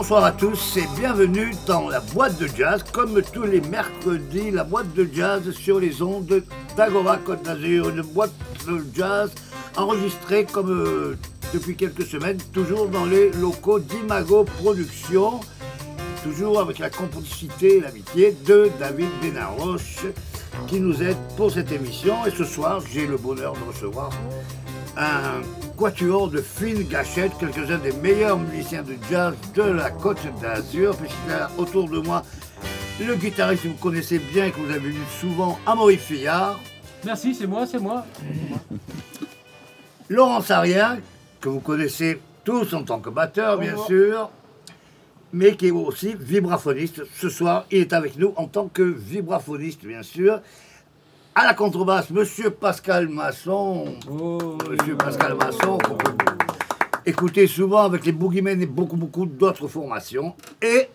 Bonsoir à tous et bienvenue dans la boîte de jazz. Comme tous les mercredis, la boîte de jazz sur les ondes d'Agora Côte d'Azur. Une boîte de jazz enregistrée comme euh, depuis quelques semaines, toujours dans les locaux d'Imago Productions. Toujours avec la complicité et l'amitié de David Benaroche qui nous aide pour cette émission. Et ce soir, j'ai le bonheur de recevoir un quatuor de fine gâchette, quelques-uns des meilleurs musiciens de jazz de la Côte d'Azur, puisqu'il y a autour de moi le guitariste que vous connaissez bien et que vous avez vu souvent, Amaury Fillard. Merci, c'est moi, c'est moi. Laurent Sarien, que vous connaissez tous en tant que batteur, bien sûr, mais qui est aussi vibraphoniste. Ce soir, il est avec nous en tant que vibraphoniste, bien sûr. À la contrebasse, Monsieur Pascal Masson. Oh, Monsieur Pascal Masson, qu'on peut écouter souvent avec les Boogeymen et beaucoup, beaucoup d'autres formations. Et,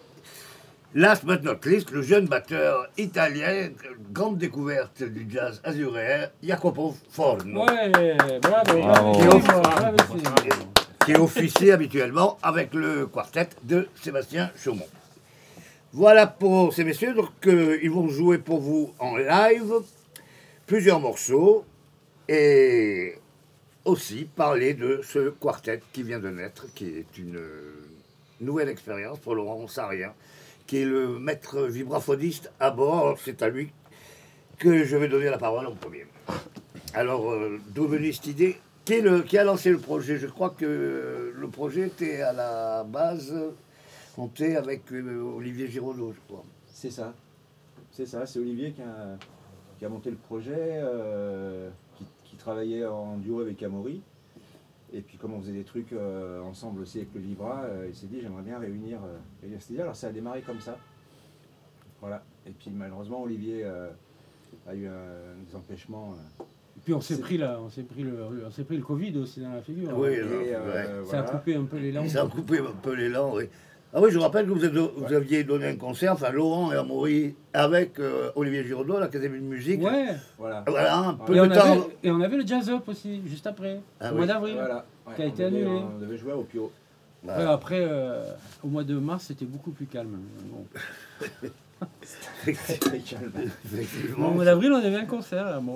last but not least, le jeune batteur italien, grande découverte du jazz azuréen, Jacopo Forno, Ouais, bravo. Bravo. Bravo, bravo, c'est- qui officie habituellement avec le quartet de Sébastien Chaumont. Voilà pour ces messieurs, donc euh, ils vont jouer pour vous en live plusieurs morceaux et aussi parler de ce quartet qui vient de naître, qui est une nouvelle expérience pour Laurent Sarien, qui est le maître vibraphoniste à bord. C'est à lui que je vais donner la parole en premier. Alors, euh, d'où venue cette idée? Qui, a lancé le projet? Je crois que le projet était à la base monté avec euh, Olivier Giraudot, je crois. C'est ça. C'est ça, c'est Olivier qui a, qui a monté le projet, euh, qui, qui travaillait en duo avec Amaury. Et puis comme on faisait des trucs euh, ensemble aussi avec le Vibra, euh, il s'est dit j'aimerais bien réunir, euh, réunir cette idée. Alors ça a démarré comme ça. Voilà. Et puis malheureusement Olivier euh, a eu un- des empêchements. euh, Et puis on s'est pris là, on s'est pris le, on s'est pris le Covid aussi dans la figure. Oui, et, Ça a coupé un peu l'élan. Ça a coupé un peu l'élan, oui. Ah oui, je vous rappelle que vous, êtes- vous aviez donné un concert, enfin Laurent et Amaury, avec euh, Olivier Giraudot à l'Académie de musique. Ouais. Voilà. Voilà, un peu Et de on, temps. avait, et on avait le Jazz Up aussi, juste après, Ah au oui. mois d'avril. Voilà. Ouais, Qui a été devait- annulé. On devait jouer au Pio. Bah, Ouais, après, euh, au mois de mars, c'était beaucoup plus calme. Bon. Très calme. effectivement. Au mois d'avril, on avait un concert. Là. Bon,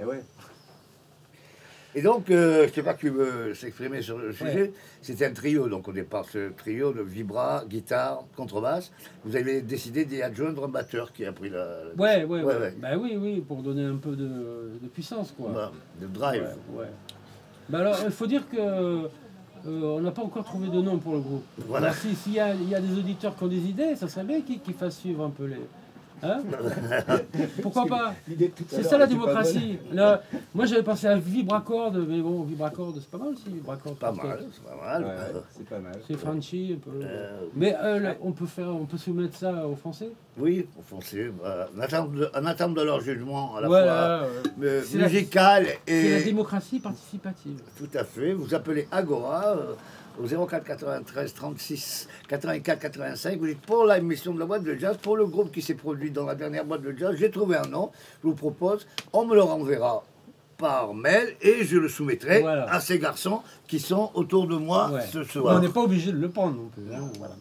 Et ouais. Et donc, euh, je ne sais pas qui veut s'exprimer sur le sujet. Ouais. C'était un trio, donc au départ, ce trio de vibra, guitare, contrebasse. Vous avez décidé d'y adjoindre un batteur qui a pris la. la- ouais, ouais, ouais. Ouais. Bah oui, oui, pour donner un peu de, de puissance, quoi. Bah, de drive. Ouais. Bah alors, il faut dire que euh, on n'a pas encore trouvé de nom pour le groupe. Voilà. Alors, si- S'il y, y a des auditeurs qui ont des idées, ça serait bien qu'ils qu'ils fassent suivre un peu les. Hein Pourquoi pas C'est ça la démocratie. Moi j'avais pensé à vibracorde, mais bon, vibracorde, c'est pas mal aussi, vibracorde. Pas mal, c'est pas mal. Ouais, c'est pas mal. C'est Frenchy un peu. Euh, Mais euh, là, on peut faire, on peut soumettre ça aux Français. oui, pour foncer. bah, en, attente de, en attente de leur jugement à la Voilà. fois ouais. euh, C'est la- musical C'est la et. démocratie participative. Tout à fait. Vous appelez Agora euh, au 04 93 36 84 85. Vous dites pour la émission de la boîte de jazz, pour le groupe qui s'est produit dans la dernière boîte de jazz, j'ai trouvé un nom. Je vous propose, on me le renverra par mail et je le soumettrai Voilà. à ces garçons qui sont autour de moi Ouais. ce soir. on n'est pas obligé de le prendre non plus. hein, voilà.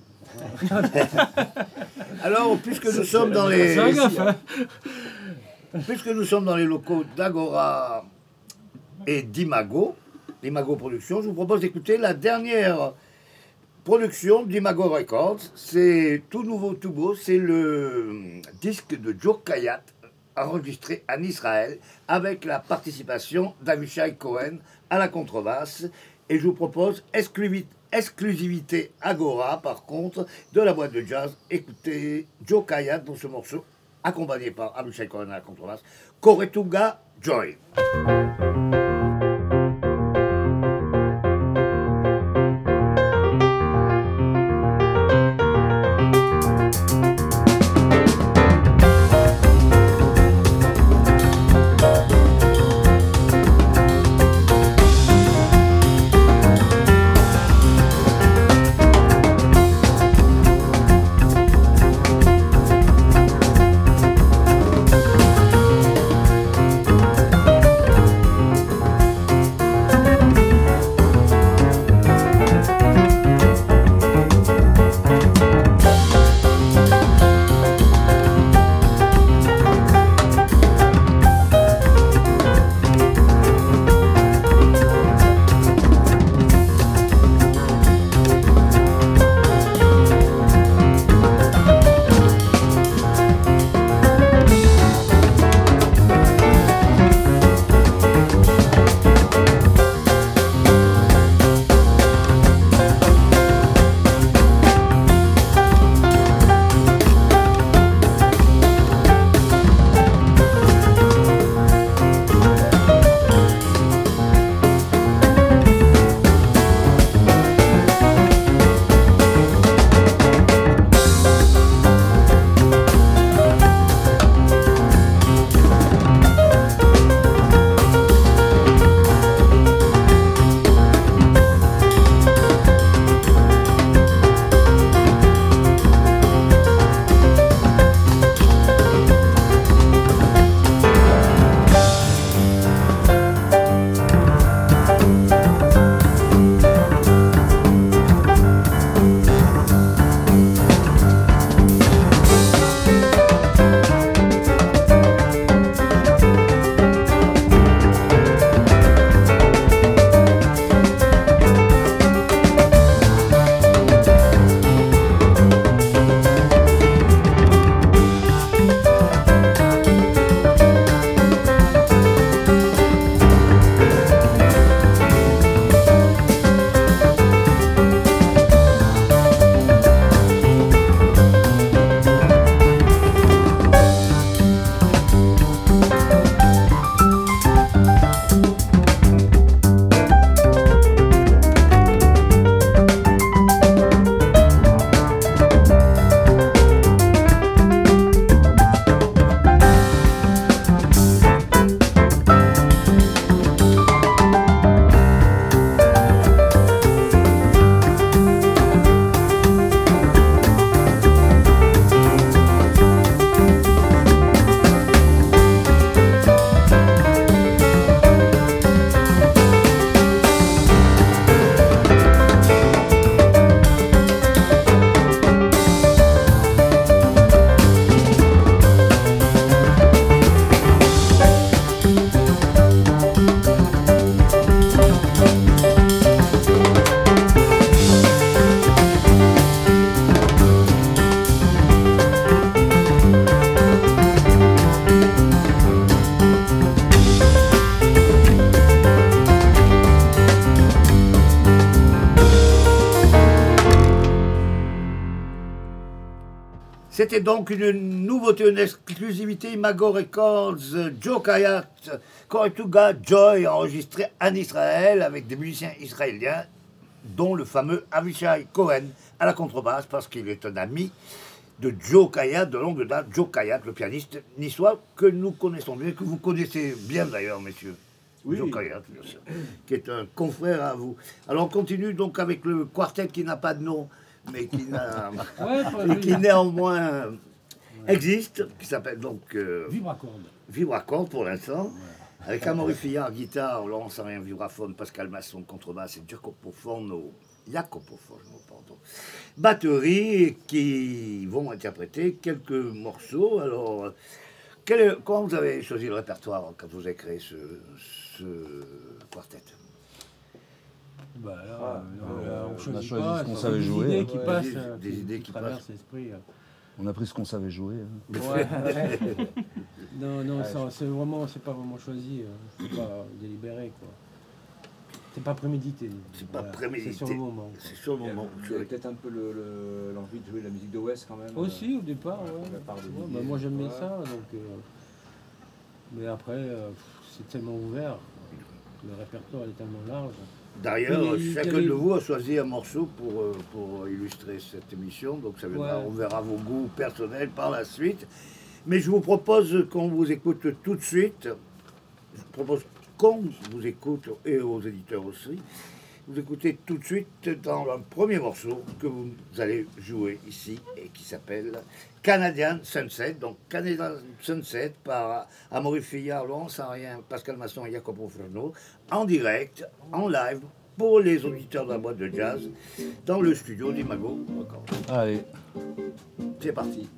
Alors, puisque nous sommes dans les, gaffe, hein. puisque nous sommes dans les locaux d'Agora et d'Imago, d'Imago Productions, je vous propose d'écouter la dernière production d'Imago Records. C'est tout nouveau, tout beau. C'est le disque de Joe Kayat, enregistré en Israël, avec la participation d'Avishai Cohen à la contrebasse. Et je vous propose exclusi- exclusivité Agora, par contre, de la boîte de jazz. Écoutez Joe Kayat pour ce morceau accompagné par Abishai Cohen à la contrebasse, Koretuga Joy. C'était donc une nouveauté, une exclusivité Imago Records, Joe Kayat, Koretuga Joy, enregistré en Israël avec des musiciens israéliens, dont le fameux Avishai Cohen à la contrebasse, parce qu'il est un ami de Joe Kayat, de longue date, Joe Kayat, le pianiste niçois, que nous connaissons bien, que vous connaissez bien d'ailleurs, messieurs. Oui, Joe. Kayat, bien sûr, qui est un confrère à vous. Alors on continue donc avec le quartet qui n'a pas de nom, mais qui n'a Ouais, qui néanmoins existe, qui s'appelle donc euh, pour l'instant, avec Amaury Fillard, guitare, Laurence Arien, vibraphone, Pascal Masson, contrebasse et Jacopo Forno, Jacopo Forno, pardon, batterie, qui vont interpréter quelques morceaux. Alors, euh, quel est- comment vous avez choisi le répertoire quand vous avez créé ce, ce quartet? Bah, là, Ah, euh, on on a choisi pas, ce qu'on savait des jouer, idées hein. qui passent, des- euh, des qui- idées qui qui traversent passent. l'esprit. euh. On a pris ce qu'on savait jouer. hein. Ouais. non, non, Ouais, c'est vraiment, c'est pas vraiment choisi, c'est pas délibéré, quoi. C'est pas prémédité. C'est pas prémédité. C'est sur le moment. C'est sur le moment. Vous avez peut-être un peu le- le- l'envie de jouer la musique de West quand même. Aussi au départ, Ouais, ouais. part Ouais, bah, moi j'aimais Ouais. ça, donc. euh, Mais après, euh, c'est tellement ouvert. Le répertoire est tellement large. D'ailleurs, chacun de vous a choisi un morceau pour, euh, pour illustrer cette émission, donc ça viendra, Ouais. on verra vos goûts personnels par la suite. Mais je vous propose qu'on vous écoute tout de suite. Je vous propose qu'on vous écoute, et aux éditeurs aussi, vous écoutez tout de suite dans un premier morceau que vous allez jouer ici et qui s'appelle Canadian Sunset. Donc Canadian Sunset par Amaury Fillard, Laurent Sarrien, Pascal Masson et Jacopo Fresno, en direct, en live, pour les auditeurs de la boîte de jazz, dans le studio d'Imago Records. Allez. C'est parti.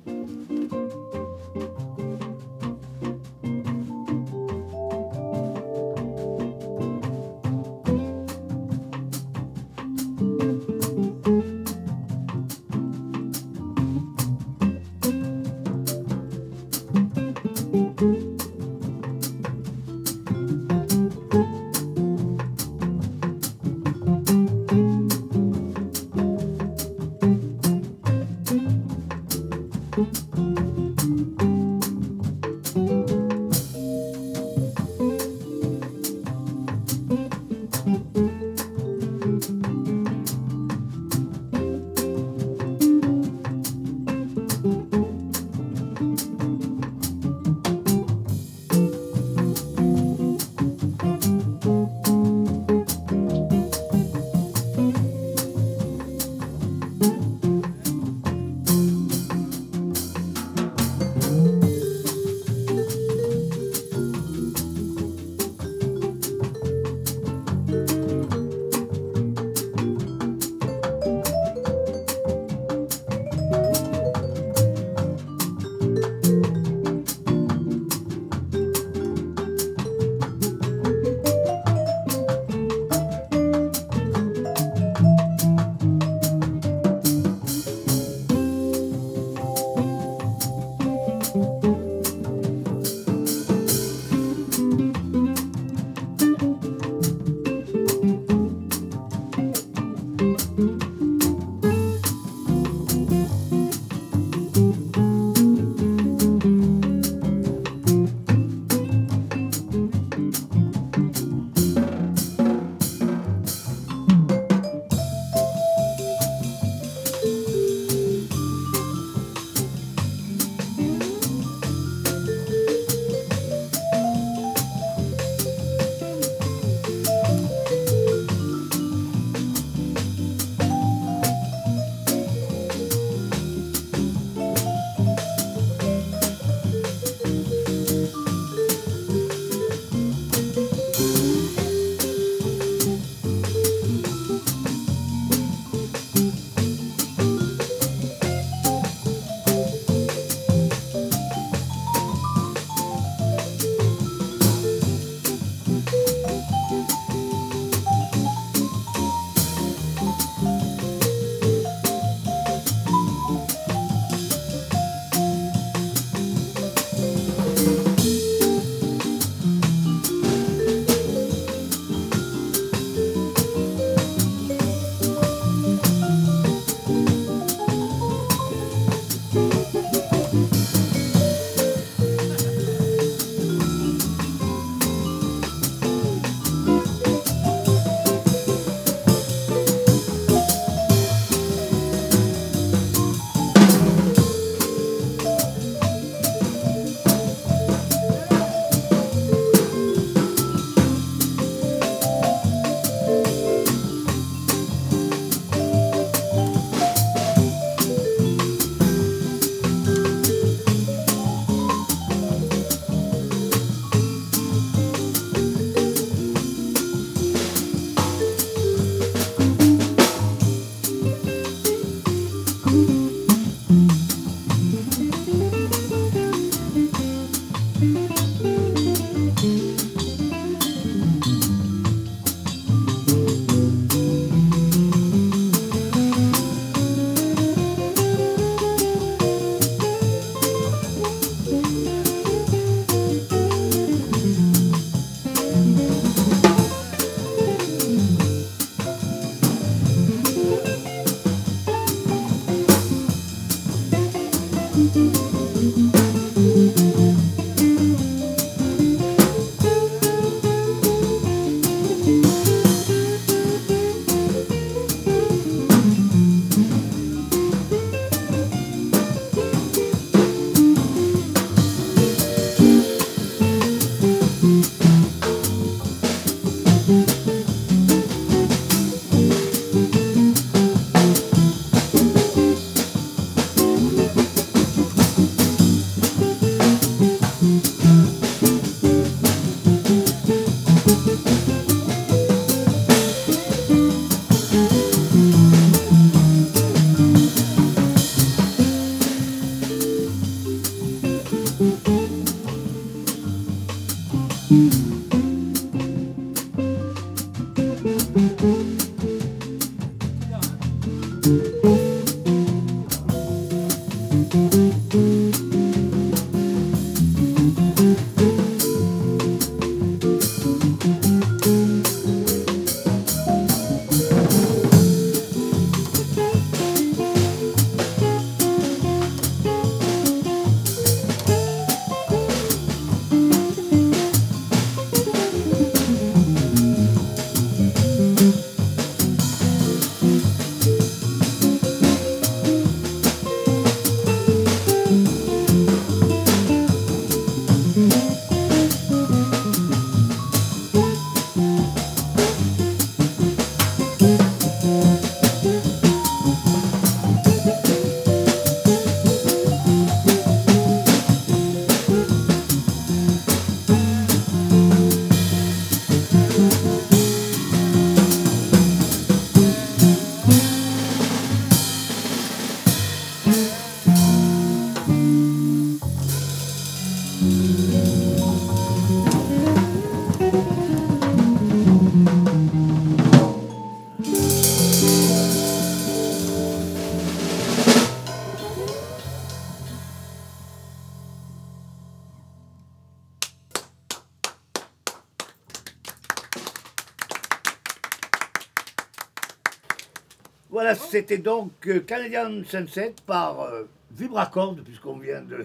Voilà, c'était donc euh, Canadian Sunset par euh, Vibracord, puisqu'on vient de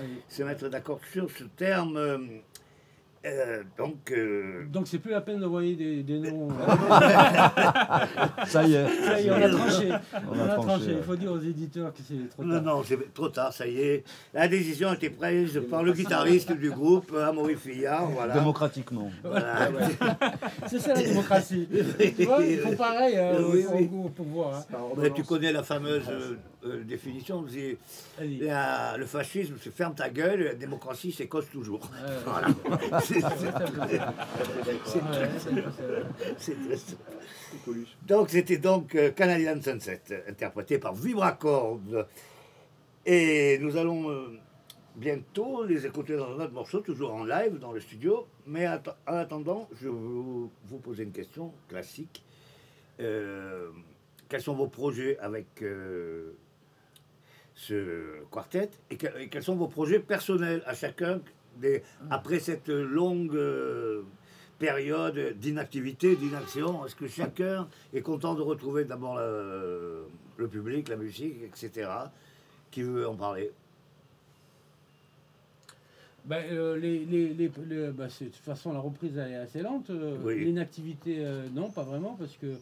Oui. se mettre d'accord sur ce terme. Euh, donc, euh, Donc c'est plus la peine d'envoyer des, des noms. Ça y est. Ça y est, on a tranché. On, a a tranché, tranché. Il faut dire aux éditeurs que c'est trop non, tard. non, c'est trop tard, ça y est. La décision a été prise par le guitariste du groupe, Amaury Fillard. Voilà. Démocratiquement. Voilà. C'est ça la démocratie. tu vois, ils font pareil euh, Oui, au, oui. au- au pouvoir. hein. Mais tu connais la fameuse euh, euh, définition, c'est la- le fascisme, c'est ferme ta gueule, la démocratie, c'est cause toujours. Voilà. Donc c'était donc euh, Canadian Sunset, interprété par Vibracord. Et nous allons euh, bientôt les écouter dans un autre morceau, toujours en live dans le studio. Mais en attendant, je vais vous, vous poser une question classique. Euh, quels sont vos projets avec euh, ce quartet et, que- et quels sont vos projets personnels à chacun des, après cette longue euh, période d'inactivité, d'inaction? Est-ce que chacun est content de retrouver d'abord le, le public, la musique, etc. Qui veut en parler? Ben, euh, les, les, les, les- c'est- de toute façon, la reprise elle est assez lente. euh, Oui. L'inactivité, euh, non, pas vraiment, parce que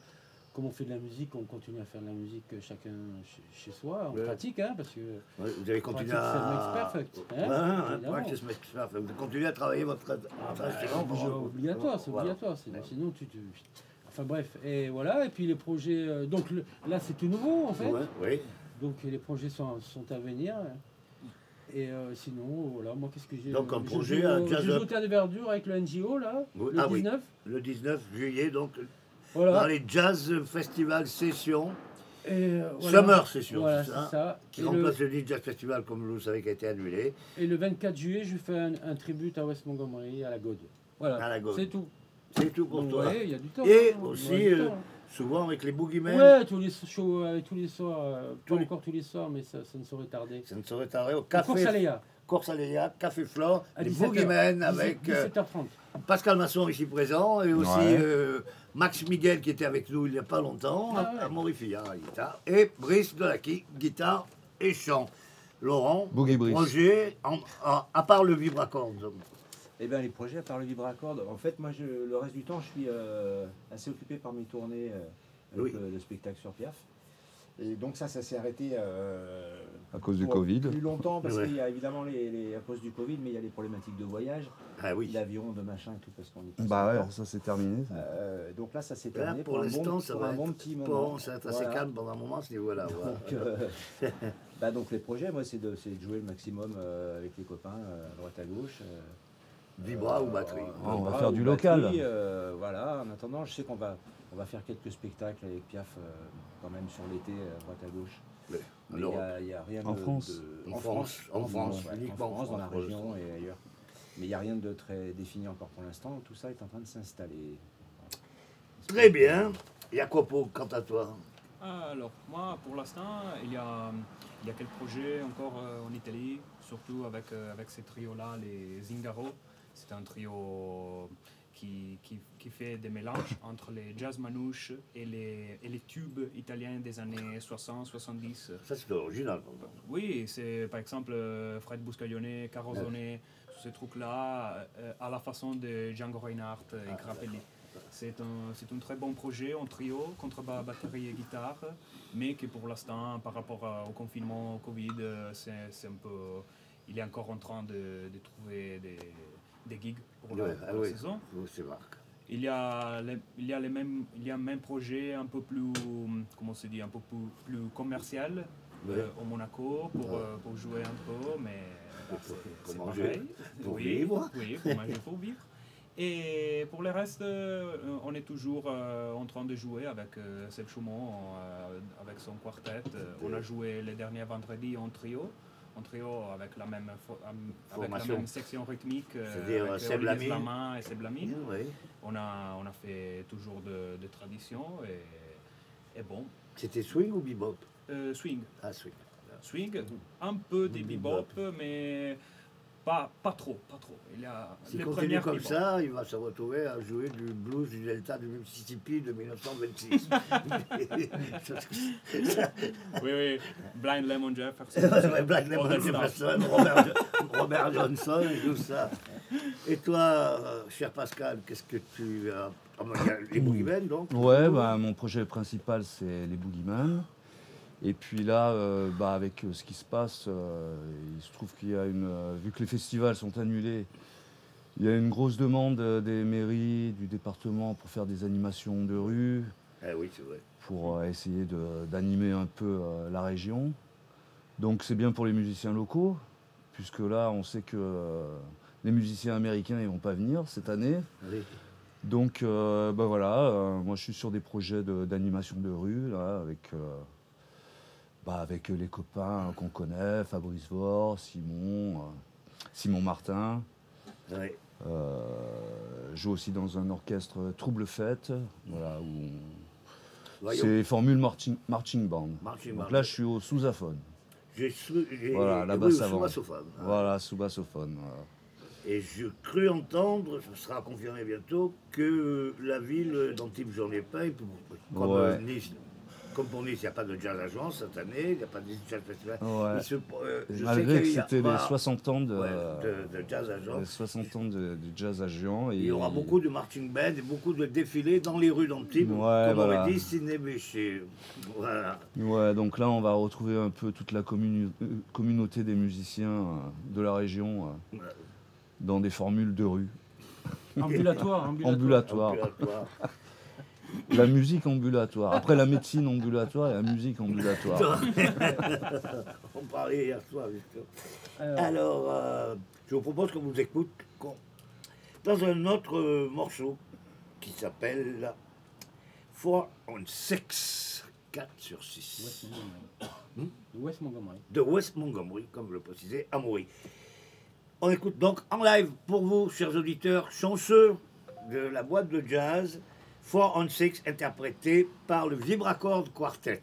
comme on fait de la musique, on continue à faire de la musique euh, chacun chez, soi, on Ouais. pratique, hein, parce que Ouais, Vous avez continué à. perfect, hein, Ouais, ouais, évidemment. practice makes perfect. Vous continuez à travailler votre, votre instrument. c'est obligatoire, c'est obligatoire, sinon, sinon tu, tu- Enfin bref, et voilà, et puis les projets, euh, donc le- là c'est tout nouveau en fait, oui. donc les projets sont, sont à venir. Et euh, sinon, voilà, moi qu'est-ce que j'ai Donc, un je projet joue, à euh, Jazz Théâtre de Verdure avec le NGO là, Oui, le ah oui. 19. Le 19 juillet, donc, Voilà. dans les Jazz Festival Session, Et, euh, voilà. Summer Session, Voilà, c'est ça, ça. qui Et remplace le Jazz Festival, comme vous le savez, qui a été annulé. et le 24 juillet, je fais un, un tribute à West Montgomery, à la Gaude. Voilà, À la Gaude. c'est tout. C'est tout pour Donc, toi. ouais, il y a du temps. Et hein, aussi, euh, temps, hein. Souvent avec les Boogeymen, Ouais, tous les shows, euh, tous les soirs, euh, Tous pas les- encore tous les soirs, mais ça, ça ne saurait tarder. ça ne saurait tarder au Café. Course à Café Flore, les 17h. Boogeymen avec euh, 17h30. Pascal Masson ici présent et aussi Ouais. Max Miguel qui était avec nous il n'y a pas longtemps, Ah ouais. à Maurice Fillard à la guitare, et Brice Delaki, guitare et chant. Laurent, projet, en- en- à part le vibracorde. Eh bien, les projets, à part le vibracorde, en fait, moi, je, le reste du temps, je suis euh, assez occupé par mes tournées euh, avec Oui. le, le spectacle sur Piaf. Et donc ça, ça s'est arrêté euh, À cause du Covid. plus longtemps parce Ouais. qu'il y a évidemment les, les- à cause du Covid, mais il y a les problématiques de voyage, Ah oui. d'avion, de machin et tout parce qu'on y passe Bah ouais, ça c'est terminé. ça. Euh, donc là, ça s'est terminé pour pour, un l'instant, bon, ça pour va un être bon petit moment. Bon, ça va être assez Voilà. calme pendant un moment, ce niveau-là. voilà. Donc, euh, bah, donc les projets, moi, c'est de, jouer le maximum euh, avec les copains euh, à droite à gauche. euh, Vibra euh, ou batterie Ah, on va faire du batterie, local. euh, voilà, en attendant, je sais qu'on va, on va faire quelques spectacles avec Piaf euh, quand même sur l'été, à droite à gauche. Mais Alors, il y a- il y a, rien En de- France. de- En France, en France, ouais, uniquement en en France, dans la région et ailleurs. Mais il n'y a rien de très défini encore pour l'instant. Tout ça est en train de s'installer. Très bien. Jacopo, quant à toi Alors, moi, pour l'instant, il y a, il y a quelques projets encore euh, en Italie, surtout avec, euh, avec ces trios-là, les Zingaro. C'est un trio qui, qui, qui fait des mélanges entre les jazz manouches et les, et les tubes italiens des années 60-70. Ça, c'est original. contre. Oui, c'est par exemple euh, Fred Buscaglione, Carosone, tous ces trucs-là, euh, à la façon de Django Reinhardt et Grappelli. C'est un, c'est un très bon projet en trio, contrebasse, batterie et guitare, mais qui pour l'instant, par rapport au confinement, au Covid, euh, c'est c'est un peu. Il est encore en train de, de trouver des, des gigs pour Ouais, ah la oui. saison. Marc. Il y a, les- il y a les mêmes, il y a un même projet un peu plus, comment se dit, un peu plus, plus commercial euh, au Monaco pour, Ouais. euh, pour jouer un peu, mais Pour- c'est- pour c'est manger, pareil. pour oui, vivre. Oui, pour manger, pour vivre. Et pour le reste, euh, on est toujours euh, en train de jouer avec euh, Seb Chaumont, avec son quartet. On a joué les derniers vendredis en trio, en trio avec la même, avec la Formation. même section rythmique, euh, C'est-à-dire, et Seb Lamy. Oui. On a, on a fait toujours de, de tradition et, et bon, C'était swing ou bebop? Euh, swing. Ah, swing. Swing, un peu des Du bebop, mais pas, pas trop, pas trop. Il y a les continue comme ça, il va se retrouver à jouer du blues du delta du Mississippi de 1926. Oui, oui, Blind Lemon Jefferson. Ouais, Black Lemon stuff. Jefferson, Robert, Robert Johnson et tout ça. Et toi, euh, cher Pascal, qu'est-ce que tu as? Ah, Les Boogeymen, donc Ouais, bah, mon projet principal c'est les Boogeyman. Et puis là, euh, bah, avec euh, ce qui se passe, euh, il se trouve qu'il y a une. vu que les festivals sont annulés, il y a une grosse demande des mairies, du département pour faire des animations de rue, Eh oui, c'est vrai. pour essayer de- d'animer un peu la région. Donc c'est bien pour les musiciens locaux, puisque là on sait que les musiciens américains ils vont pas venir cette année. Oui. Donc bah voilà, moi je suis sur des projets de- d'animation de, rue là, avec, bah, avec les copains qu'on connaît, Fabrice Vore, Simon, euh, Simon Martin. Oui. Euh, je joue aussi dans un orchestre Trouble Fête, voilà, où on- c'est formule marching, marching band. Marching Donc band. là je suis au sous-aphone. Sou- j'ai- Voilà, la basse avant. Ah. Voilà, sous-bassophone. voilà. Et je crus entendre, ce sera confirmé bientôt, que la ville d'Antibes j'en ai pas, comme, Ouais. euh, Nice, comme pour Nice, il n'y a pas de jazz agence cette année, il n'y a pas de jazz festival. Ouais. Se- euh, je sais Malgré que c'était les bah, 60 ans de, ouais, de, de jazz les agence. 60 ans de, de jazz à. Et Il y aura beaucoup de marching band et beaucoup de défilés dans les rues d'Antibes, Ouais, comme voilà. aurait dit Sidney Bechet. Voilà. Ouais, donc là, on va retrouver un peu toute la communi- euh, communauté des musiciens euh, de la région dans des formules de rue. Ambulatoire, ambulatoire. Ambulatoire. Ambulatoire. La musique ambulatoire. Après la médecine ambulatoire et la musique ambulatoire. On parlait hier soir, justement. Alors, Alors, euh, je vous propose qu'on vous écoute dans un autre euh, morceau qui s'appelle 4 on 6, 4 sur 6, West Montgomery. West Montgomery. de West Montgomery, comme je le précisais, à Maury. On écoute donc en live pour vous, chers auditeurs, chanceux de la boîte de jazz 4 on 6, interprété par le Vibracorde Quartet.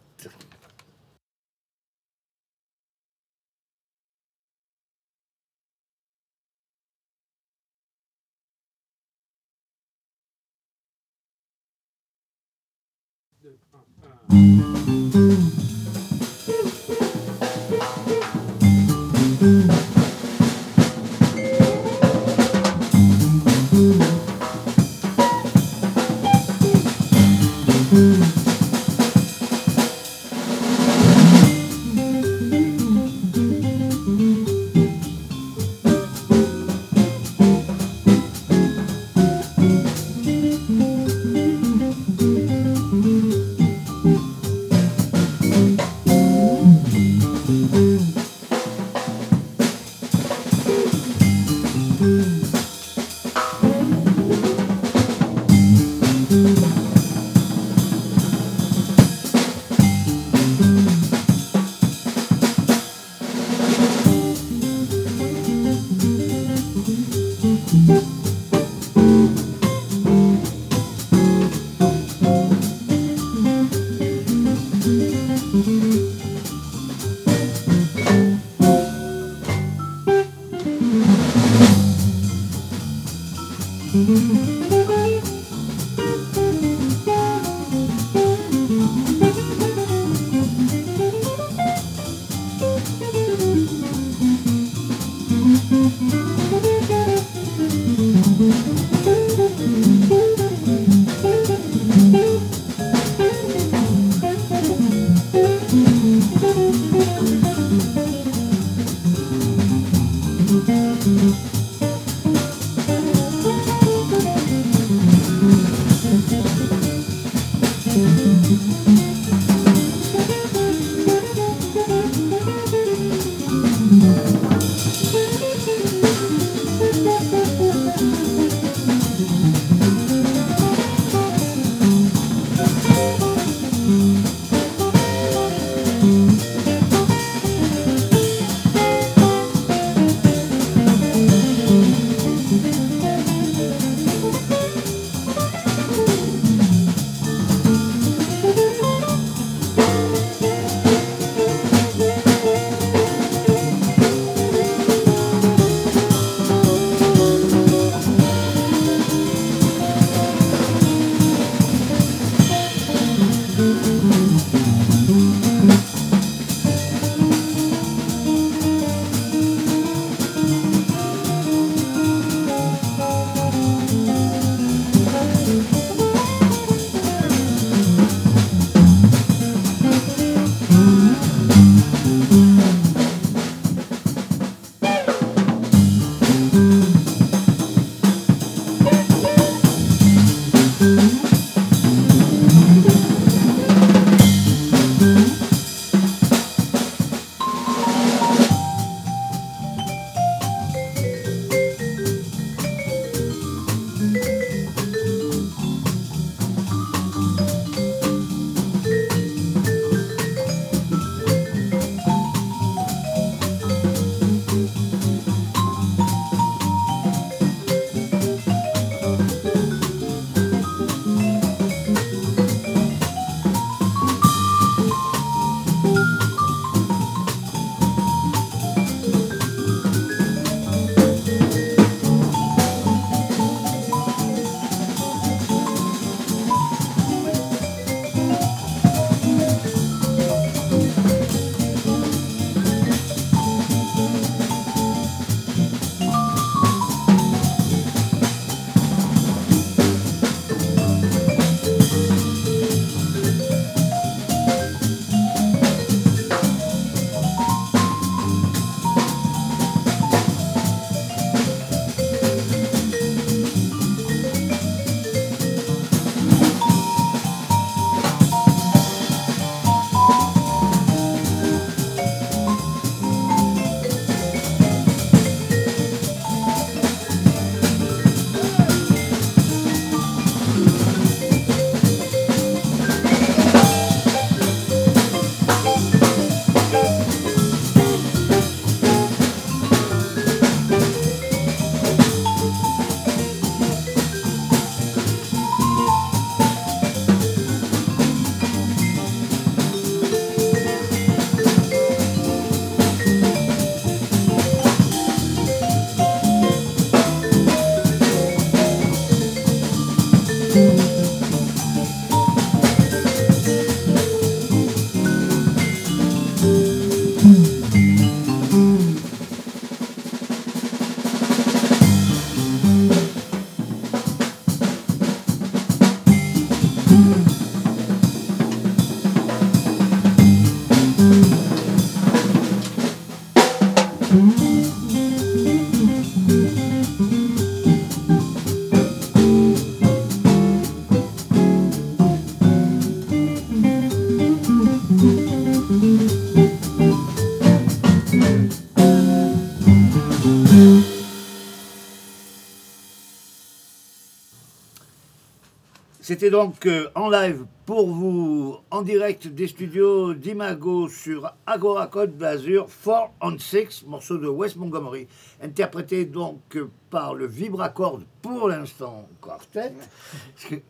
C'était donc euh, en live pour vous, en direct des studios d'Imago sur Agora Code d'Azur, 4 on 6, morceau de Wes Montgomery, interprété donc euh, par le Vibracorde pour l'instant quartet,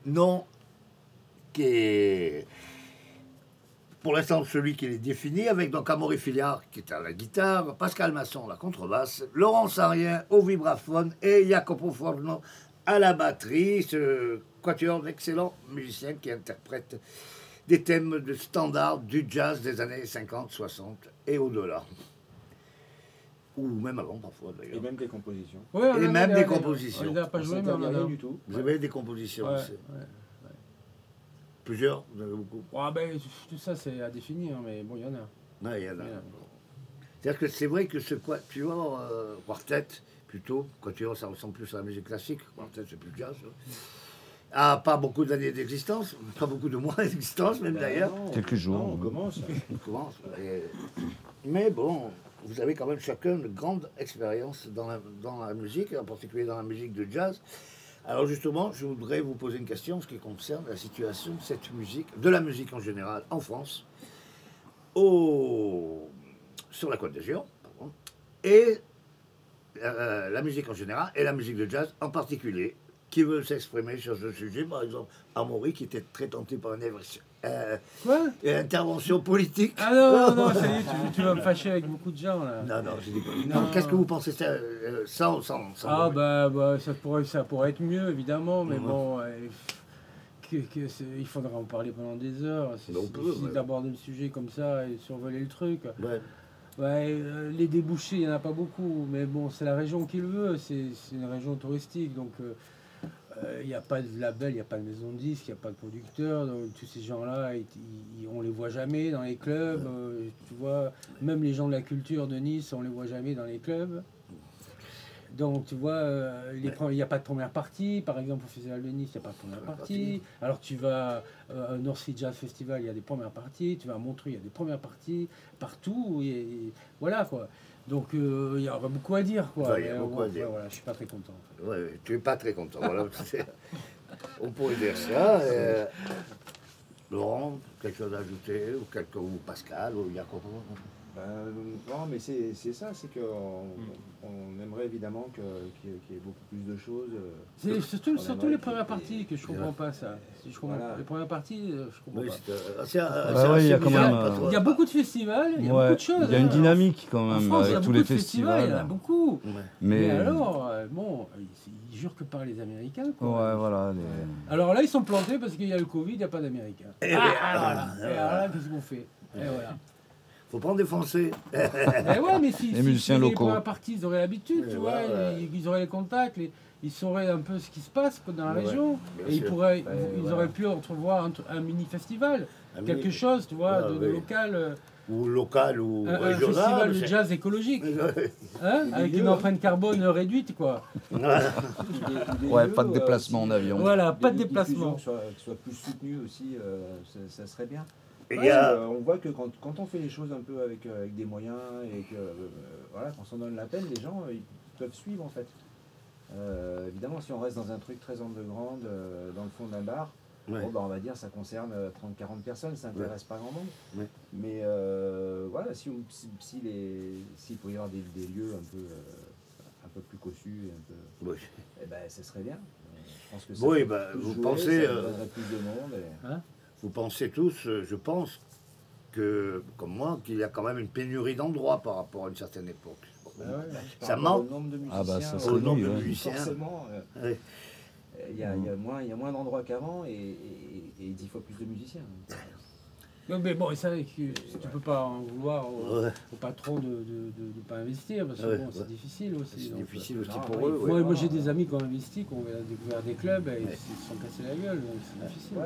nom qui est pour l'instant celui qui est défini, avec donc Amaury Filiard qui est à la guitare, Pascal Masson à la contrebasse, Laurent Sarien au vibraphone et Jacopo Forno à la batterie. Quatuor d'excellents musiciens qui interprètent des thèmes de standard du jazz des années 50, 60 et au-delà. Ou même avant parfois Et d'ailleurs. même des compositions. Ouais, Et même a- des a- compositions. On n'a pas joué, mais on rien du tout. Vous avez des compositions Ouais, aussi. ouais. Plusieurs Vous avez beaucoup Ouais, ben, tout ça, c'est à définir, mais bon, il y en a. Ouais, il y en a. Il y en a. C'est-à-dire que c'est vrai que ce quatuor, euh, quartet, plutôt, quatuor ça ressemble plus à la musique classique, quartet c'est plus jazz, hein, a pas beaucoup d'années d'existence, pas beaucoup de mois d'existence même d'ailleurs. Ben non, Quelques jours, non, on commence. On commence. et- Mais bon, vous avez quand même chacun une grande expérience dans la, dans la musique, en particulier dans la musique de jazz. Alors justement, je voudrais vous poser une question en ce qui concerne la situation de cette musique, de la musique en général en France, au, sur la Côte d'Azur, pardon, et euh, la musique en général, et la musique de jazz en particulier. Qui veut s'exprimer sur ce sujet Par exemple, Amaury, qui était très tenté par une euh, Quoi intervention politique. Ah non, non, non, ça y est, tu, tu vas me fâcher avec beaucoup de gens là. Non, non, je dis pas. Non. Qu'est-ce que vous pensez ça, euh, sans, sans, sans Ah bah, bah ça, pourrait, ça pourrait être mieux évidemment, mais bon, euh, que- que c'est- il faudra en parler pendant des heures. C'est peut, difficile ouais. d'aborder le sujet comme ça et survoler le truc. Ouais. Ouais, euh, les débouchés, il n'y en a pas beaucoup, mais bon, c'est la région qui le veut, c'est une région touristique, donc euh, il n'y a pas de label, il n'y a pas de maison de disques, il n'y a pas de producteur, donc tous ces gens-là, on les voit jamais dans les clubs, euh, tu vois, même les gens de la culture de Nice, on les voit jamais dans les clubs. Donc, tu vois, euh, il n'y a pas de première partie. Par exemple, au Festival de Nice, il n'y a pas de première partie. Alors, tu vas euh, au North Sea Jazz Festival, il y a des premières parties. Tu vas à Montreux, il y a des premières parties. Partout, et, et voilà quoi. Donc, euh, il y aura beaucoup à dire quoi. Il y a Mais, beaucoup ouais, à dire. ouais, voilà, je suis pas très content. Ouais, tu es pas très content. Voilà, on pourrait dire ça. euh, Laurent, quelque chose à ajouter ou, quelque, ou Pascal ou Jacopo Ben, non, mais c'est c'est ça, c'est qu'on on aimerait évidemment que- qu'il y, ait- qu'il y ait beaucoup plus de choses. euh, C'est surtout, surtout les premières parties que je comprends pas ça. Si je comprends Voilà. Les premières parties, euh, je comprends Oui, pas. Bah ouais, il y a quand bizarre, même, pas trop. Il y a beaucoup de festivals, il y a Ouais, beaucoup de choses. Il y a une hein. dynamique quand En même France, il y a avec tous beaucoup les de festivals, il y en a festivals. beaucoup. Ouais. Mais, Mais, alors, euh, bon, ils, ils jurent que par les Américains. Quoi. ouais, voilà. les- Alors là, ils sont plantés parce qu'il y a le Covid, il n'y a pas d'Américains. Eh ben, Ah, voilà. ah, Et alors là, qu'est-ce qu'on fait? Et voilà. Faut prendre des Français. Eh ouais, mais si, Les si- musiciens si locaux. parties, ils auraient l'habitude, tu ouais, vois, ouais. Ils, ils auraient les contacts, les- ils sauraient un peu ce qui se passe dans la Ouais, région. et ils, pourraient, Ouais, ils auraient pu entrevoir un, un mini-festival, Un quelque mini- chose, tu vois, Ah, de, local, euh, Ou local ou un, un régional. festival de jazz écologique, hein, avec une hein. empreinte carbone réduite, quoi. Voilà. des- des Ouais, lieux, pas de déplacement en avion. Voilà, des pas de déplacement. soient, qui soient plus soutenus aussi, euh, ça, ça serait bien. Et il Ouais, y a- euh, on voit que quand, quand on fait les choses un peu avec, euh, avec des moyens et que euh, voilà, qu'on s'en donne la peine, les gens euh, ils peuvent suivre en fait. Euh, évidemment, si on reste dans un truc très underground, euh, dans le fond d'un bar, Ouais. bon, bah, on va dire ça concerne euh, 30-40 personnes, ça n'intéresse pas grand monde. Ouais. Mais euh, voilà, si, on- si, si les, s'il pourrait y avoir des, des lieux un peu, euh, un peu plus cossus, et un peu, Oui. eh ben, ce serait bien. Je pense que ça Oui, bah, vous jouer, pensez, ça euh, plus de monde. et- Vous pensez tous, euh, je pense, que, comme moi, qu'il y a quand même une pénurie d'endroits par rapport à une certaine époque. Bah ouais, Ça manque. au nombre de musiciens, Ah bah, ça Au nombre lui, de ouais. musiciens. Forcément, euh, Ouais. il y, a, il y a moins, d'endroits qu'avant et, et, et dix fois plus de musiciens. Non, mais bon, ça, que tu peux pas en vouloir au, Ouais. au patron de ne pas investir, parce que Ouais, bon, ouais. c'est difficile aussi. C'est difficile aussi pour eux. Moi, moi j'ai des amis qui ont investi, qui ont découvert des clubs et Ouais. ils se sont cassés la gueule, donc c'est difficile.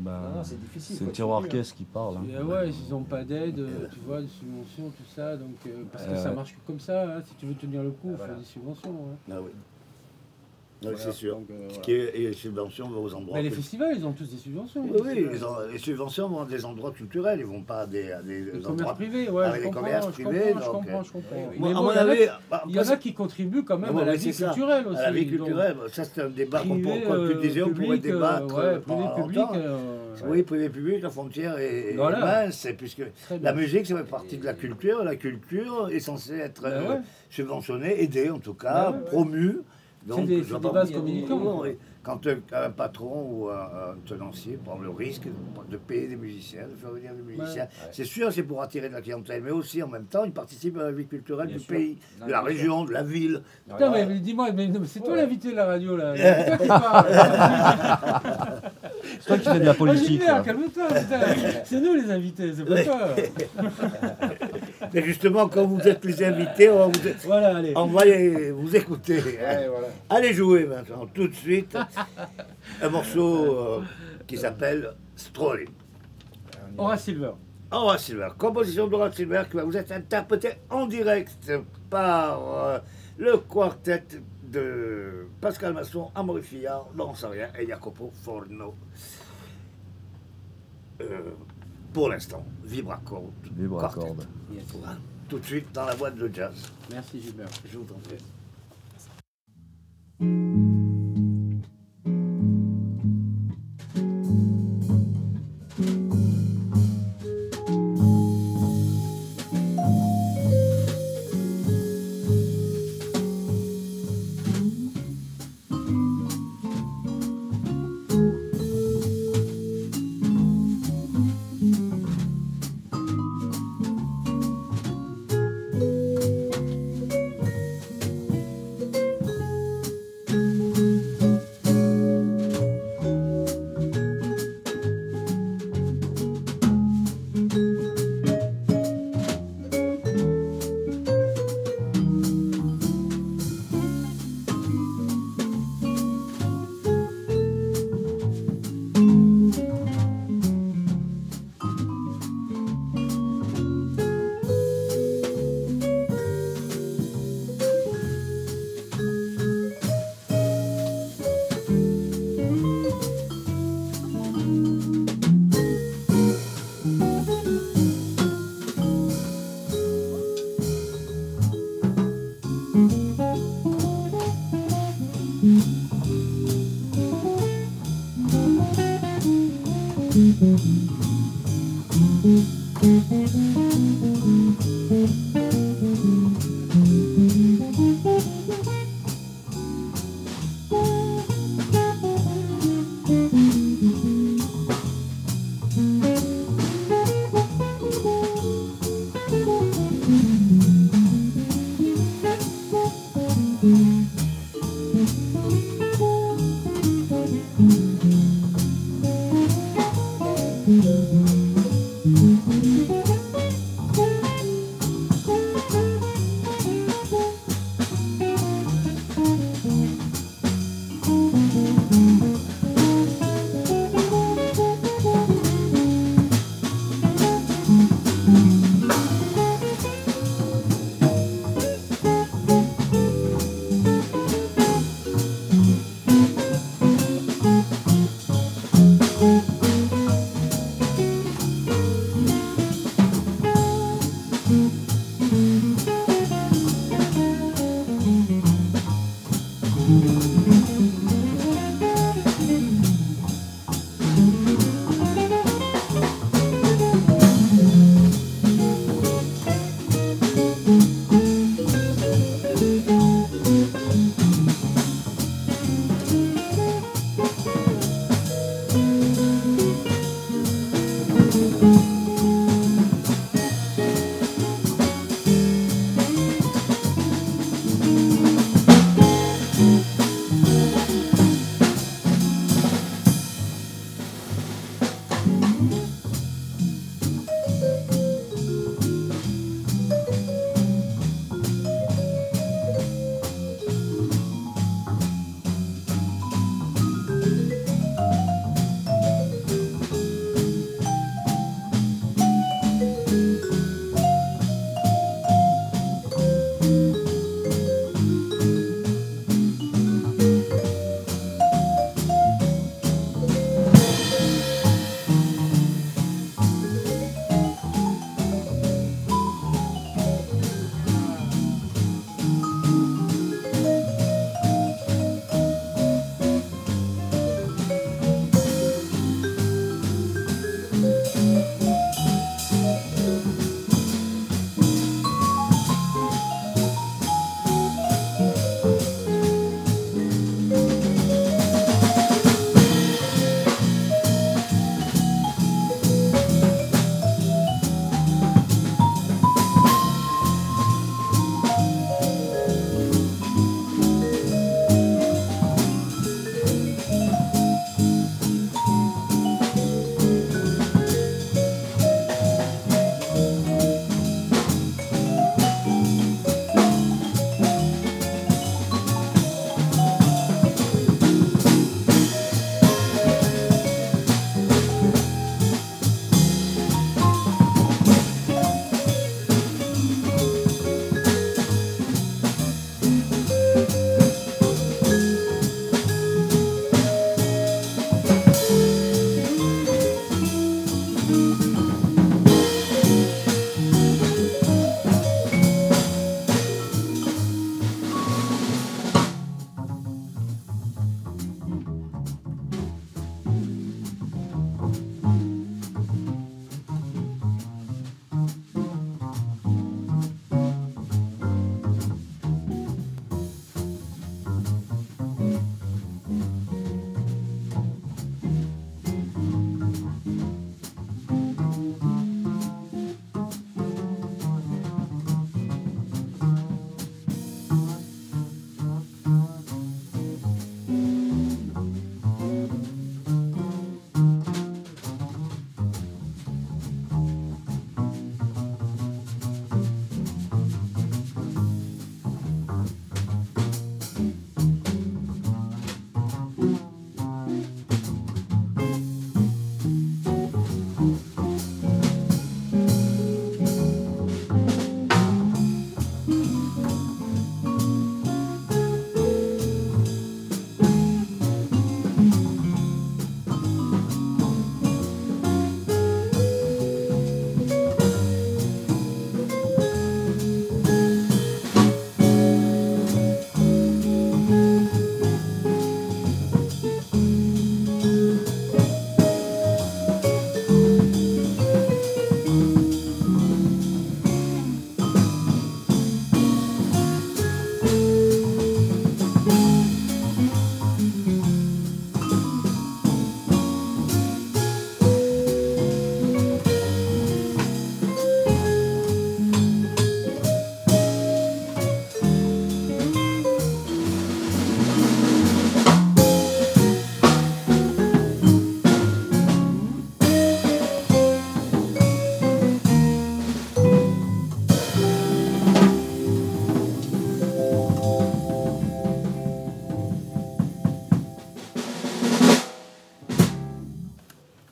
Bah, c'est difficile, c'est le tiroir caisse qui parle. hein. Et, euh, ouais, ils n'ont pas d'aide, tu vois, de subventions, tout ça, donc euh, parce que Euh, ça marche que comme ça, hein, si tu veux tenir le coup, il Ah, voilà. faut des subventions. hein. Ah oui. Oui, Voilà, c'est sûr. donc, euh, voilà. Et les subventions vont aux endroits. Mais les festivals, ils ont tous des subventions. Oui, les oui, les, en- les subventions vont à des endroits culturels, ils vont pas à des, à des Les commerces endroits. privés, ouais, avec je les comprends, commerces privés, je comprends, euh, je comprends. Mais bon, mon il y en a avis, bah, qui contribuent quand même à la vie ça. culturelle aussi. à la vie donc, culturelle, ça c'est un débat qu'on tu euh, disais, on pourrait euh, débattre ouais, euh, privé, pendant public, euh, Oui, privé public, la frontière est, mince, puisque la musique, ça fait partie de la culture. La culture est censée être Ben euh, subventionnée, aidée en tout cas, Ben promue. C'est des- des bases il Quand un patron ou un, tenancier prend le risque de, payer des musiciens, de faire venir des musiciens, Ouais. c'est sûr, c'est pour attirer de la clientèle, mais aussi en même temps, il participe à la vie culturelle Bien du sûr. pays, Non, de la sûr. région, de la ville. Putain, mais, mais dis-moi, c'est toi l'invité de la radio là. C'est toi qui parle. C'est toi qui fais de la politique. Calme-toi, putain. C'est nous les invités, c'est pas toi. Mais justement, quand vous êtes les invités, on va vous, Voilà, allez. on va les- vous écouter. Ouais, voilà. Allez jouer maintenant, tout de suite, un morceau euh, qui s'appelle va. Horace Silver. Aura Silver, composition d'Aura Silver qui va vous être interprétée en direct par euh, le quartet de Pascal Masson, Amaury Fillard, Laurent Sarien et Jacopo Forno. Euh, pour l'instant, Vibracorde. Libre à. Yes. Tout de suite dans la boîte de jazz. Merci Gilbert. Je vous en prie.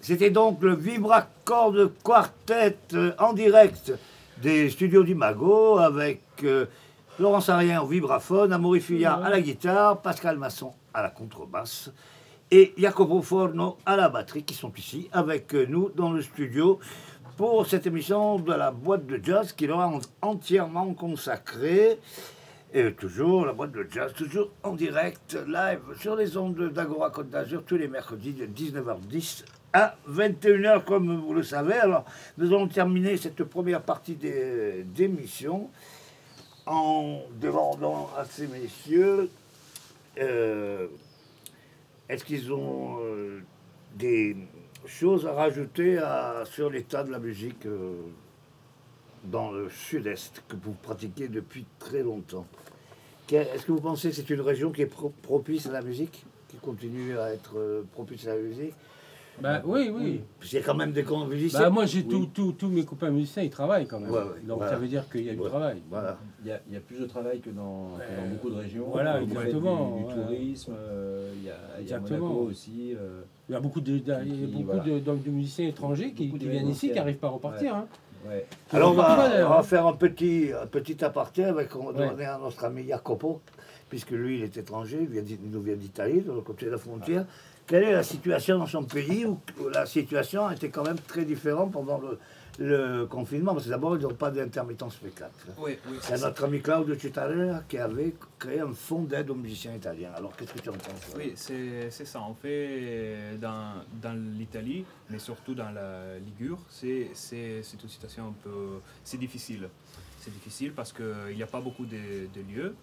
C'était donc le Vibracorde Quartet euh, en direct des studios d'Imago avec euh, Laurence Arien au vibraphone, Amaury Fuyard à la guitare, Pascal Masson à la contrebasse et Jacopo Forno à la batterie qui sont ici avec euh, nous dans le studio pour cette émission de la boîte de jazz qui leur est entièrement consacrée. Et toujours la boîte de jazz, toujours en direct, live sur les ondes d'Agora Côte d'Azur tous les mercredis de 19h10 à 21h, comme vous le savez. Alors, nous allons terminer cette première partie d'émission en demandant à ces messieurs euh, est-ce qu'ils ont euh, des choses à rajouter sur l'état de la musique euh, dans le sud-est que vous pratiquez depuis très longtemps? Est-ce que vous pensez que c'est une région qui est pro- propice à la musique Qui continue à être propice à la musique? Bah oui, oui. A quand même des grands musiciens. Bah, moi, j'ai Oui. tous mes copains musiciens, ils travaillent quand même. Ouais, ouais, Donc voilà. ça veut dire qu'il y a du Ouais. travail. Voilà. Il y, a, il y a plus de travail que dans, que dans Euh, beaucoup de régions. voilà, exactement, Du, du tourisme, euh, il y a, il y a Exactement. Monaco aussi. euh, Il y a beaucoup de, Qui- beaucoup voilà. de, donc, de musiciens étrangers qui, viennent ici, qui n'arrivent pas à repartir. hein. Alors on va, on va hein. faire un petit, un petit aparté avec, on va Ouais. donner à notre ami Jacopo, puisque lui il est étranger, il, vient il nous vient d'Italie, de l'autre côté de la frontière. Quelle est la situation dans son pays où la situation était quand même très différente pendant le, le confinement? Parce que d'abord, ils n'ont pas d'intermittent spectacle. Oui, oui. C'est notre ami Claudio Citarella qui avait créé un fonds d'aide aux musiciens italiens. Alors qu'est-ce que tu en penses Oui, c'est ça. En fait, dans, dans l'Italie, mais surtout dans la Ligure, c'est une situation un peu... C'est difficile. C'est difficile parce qu'il n'y a pas beaucoup de, de lieux,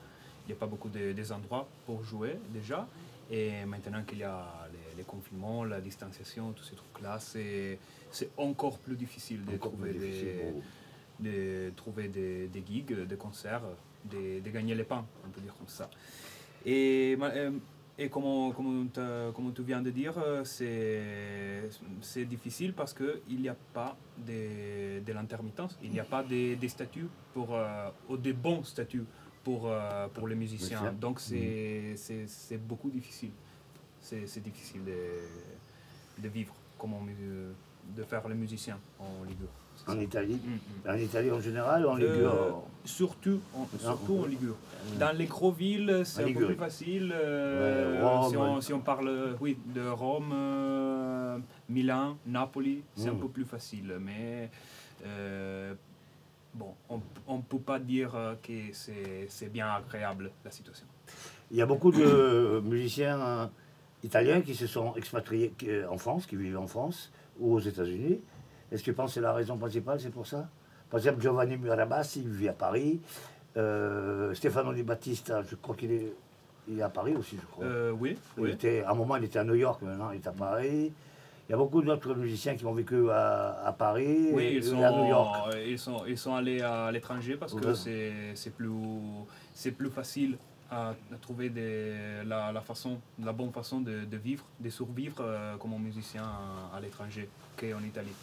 il n'y a pas beaucoup de, des endroits pour jouer déjà. Et maintenant qu'il y a les, confinements, la distanciation, tous ces trucs-là, c'est encore plus difficile de Encore trouver difficile des, de trouver des, des gigs, des concerts, de, de gagner les pains, on peut dire comme ça. Et, euh, et comme, comme, comme tu viens de dire, euh, c'est difficile parce qu'il n'y a pas de, de l'intermittence, il n'y a pas de, des statuts pour, euh, ou des bons statuts pour, euh, pour les musiciens. Donc c'est- c'est beaucoup difficile. C'est difficile de, de vivre, comme on, de faire les musiciens en Ligure. En. Italie Mm, mm. En Italie en général en Euh, Ligure surtout en, surtout en Ligure. Mm. Dans les gros villes, c'est un peu plus facile. euh, Ouais, si, on, si on parle oui, de Rome, euh, Milan, Napoli, c'est un peu plus facile. Mais bon, on ne peut pas dire que c'est c'est bien agréable la situation. Il y a beaucoup de musiciens euh, italiens qui se sont expatriés euh, en France, qui vivent en France ou aux États-Unis. Est-ce que tu penses que c'est la raison principale, c'est pour ça? Par exemple, Giovanni Mirabassi, il vit à Paris. Euh, Stefano Di Battista, je crois qu'il est, il est à Paris aussi, je crois. Euh, oui, Il oui. était, à un moment, il était à New York, maintenant il est à Paris. Il y a beaucoup d'autres musiciens qui ont vécu à, à Paris Oui, et, ils sont, à New York. ils sont, ils sont allés à l'étranger parce que c'est plus, c'est plus facile à, trouver des, la, la, façon, la bonne façon de, de vivre, de survivre euh, comme musicien à, à l'étranger qu'en Italie.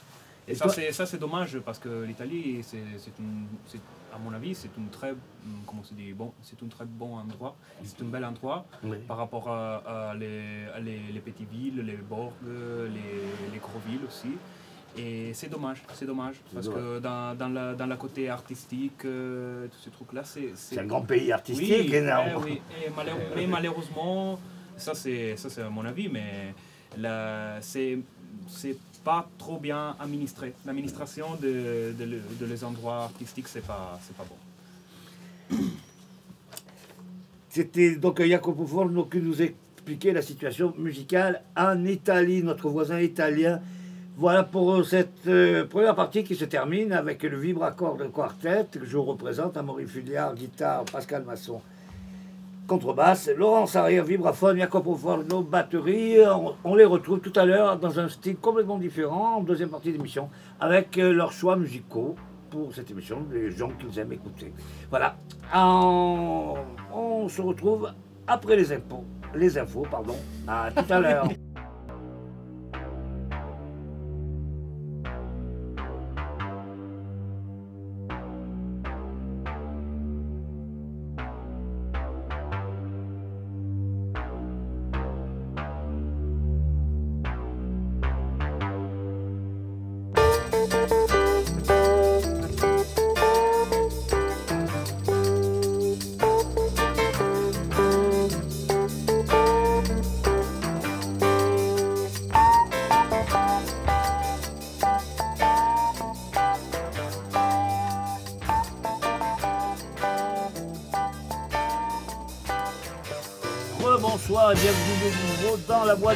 Et, Et ça, c'est ça, c'est dommage parce que l'Italie, c'est à mon avis, c'est une très, hum, comment se dit, bon, c'est un très bon endroit, c'est un bel endroit Oui. par rapport à, à les, à les, les petites villes, les bords, les, les gros villes aussi. Et c'est dommage, c'est dommage, parce que dans, dans, la, dans la côté artistique, euh, tous ces trucs-là, c'est... C'est un grand pays artistique, oui, énorme. ouais, oui. Et malheure- mais malheureusement, ça c'est mon avis, mais c'est pas trop bien administré. L'administration de, de, le- de les endroits artistiques, c'est pas pas bon. C'était donc Jacopo Forno qui nous expliquait la situation musicale en Italie, notre voisin italien. Voilà pour cette euh, première partie qui se termine avec le vibracorde quartet que je représente, Amaury Fulliard, guitare, Pascal Masson, contrebasse, Laurence Arrière, vibraphone, Jacopo batterie. On, les retrouve tout à l'heure dans un style complètement différent, en deuxième partie d'émission, avec euh, leurs choix musicaux pour cette émission, les gens qu'ils aiment écouter. Voilà. On se retrouve après les infos. Les infos, pardon. À tout à l'heure.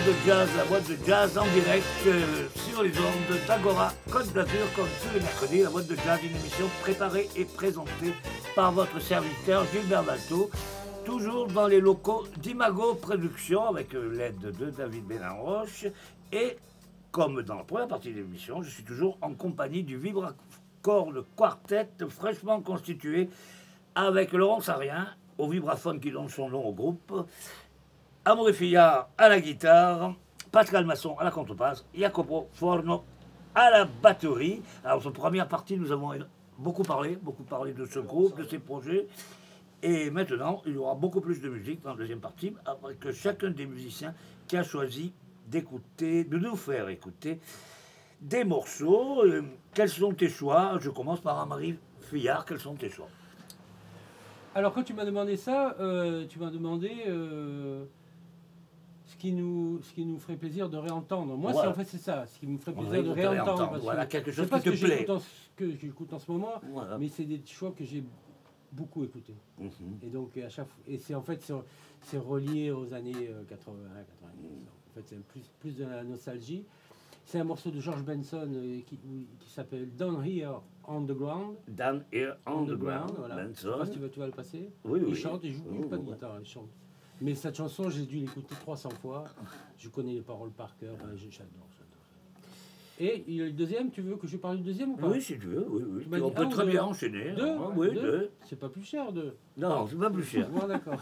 de jazz, la boîte de jazz en direct euh, sur les ondes d'Agora Côte d'Azur, comme tous les mercredis. La boîte de jazz, une émission préparée et présentée par votre serviteur Gilbert Balto, toujours dans les locaux d'Imago Productions avec euh, l'aide de David Bénanroche. Et comme dans la première partie de l'émission, je suis toujours en compagnie du Vibracorde Quartet fraîchement constitué avec Laurent Sarien au vibraphone qui donne son nom au groupe, Amaury Fillard à la guitare, Pascal Masson à la contrebasse, Jacopo Forno à la batterie. Alors, sur première partie, nous avons beaucoup parlé, beaucoup parlé de ce groupe, de ses projets. Et maintenant, il y aura beaucoup plus de musique dans la deuxième partie, après que chacun des musiciens qui a choisi d'écouter, de nous faire écouter des morceaux. Euh, quels sont tes choix? Je commence par Amaury Fillard. Quels sont tes choix? Alors quand tu m'as demandé ça, euh, tu m'as demandé euh, qui nous, ce qui nous ferait plaisir de réentendre. Moi, en fait, c'est ça, ce qui me ferait plaisir de réentendre. voilà, quelque chose pas qui te plaît. En, que j'écoute en ce moment, mais c'est des choix que j'ai beaucoup écoutés. Mhm. Et donc, à chaque et c'est en fait, c'est relié aux années 80, euh, 90. En fait, c'est plus, plus de la nostalgie. C'est un morceau de George Benson euh, qui, s'appelle Down Here on the Ground. Down Here on, the, Ground. voilà. Benson. Je sais pas si tu vas, tu vas le passer. Oui, il chante, il joue pas de guitare, il chante. Mais cette chanson, j'ai dû l'écouter 300 fois. Je connais les paroles par cœur. j'adore, j'adore. Et le deuxième, tu veux que je parle du deuxième ou pas Oui, si tu veux, oui, oui. on peut très bien enchaîner. Deux, hein. oui, deux. C'est pas plus cher, deux. Non, c'est pas plus cher. bon, d'accord.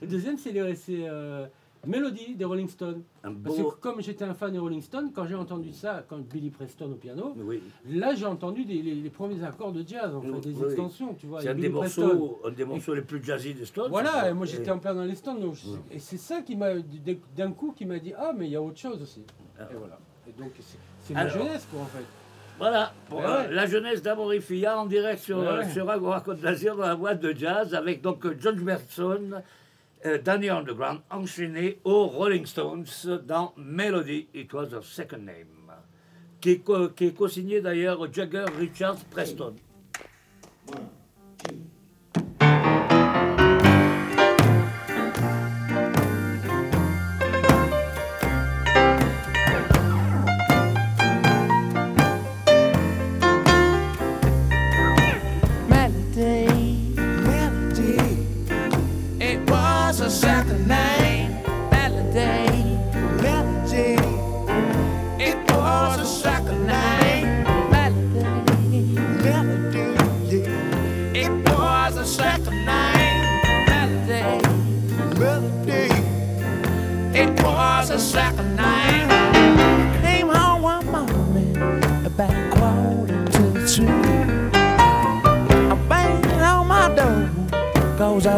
Le deuxième, c'est euh, Mélodie des Rolling Stones. Parce que comme j'étais un fan des Rolling Stones, quand j'ai entendu ça, quand Billy Preston au piano, là j'ai entendu les, premiers accords de jazz, en fait, des extensions, tu vois. C'est un, des morceaux, un des morceaux les plus jazzy des Stones. Voilà, et moi j'étais en plein dans les Stones, et c'est ça qui m'a, d'un coup, qui m'a dit ah mais il y a autre chose aussi. Ah. Et voilà. Et donc c'est ma jeunesse quoi en fait. Voilà, pour, euh, la jeunesse d'Amory en direct sur, sur Agora Côte d'Azur dans la boîte de jazz avec donc John Merson, euh, Danny Underground enchaîné aux Rolling Stones dans Melody, It Was a Second Name, qui est, co-signé d'ailleurs Jagger Richards Preston.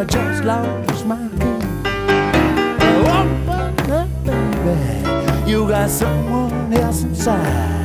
I just lost my key. Open up, baby. You got someone else inside.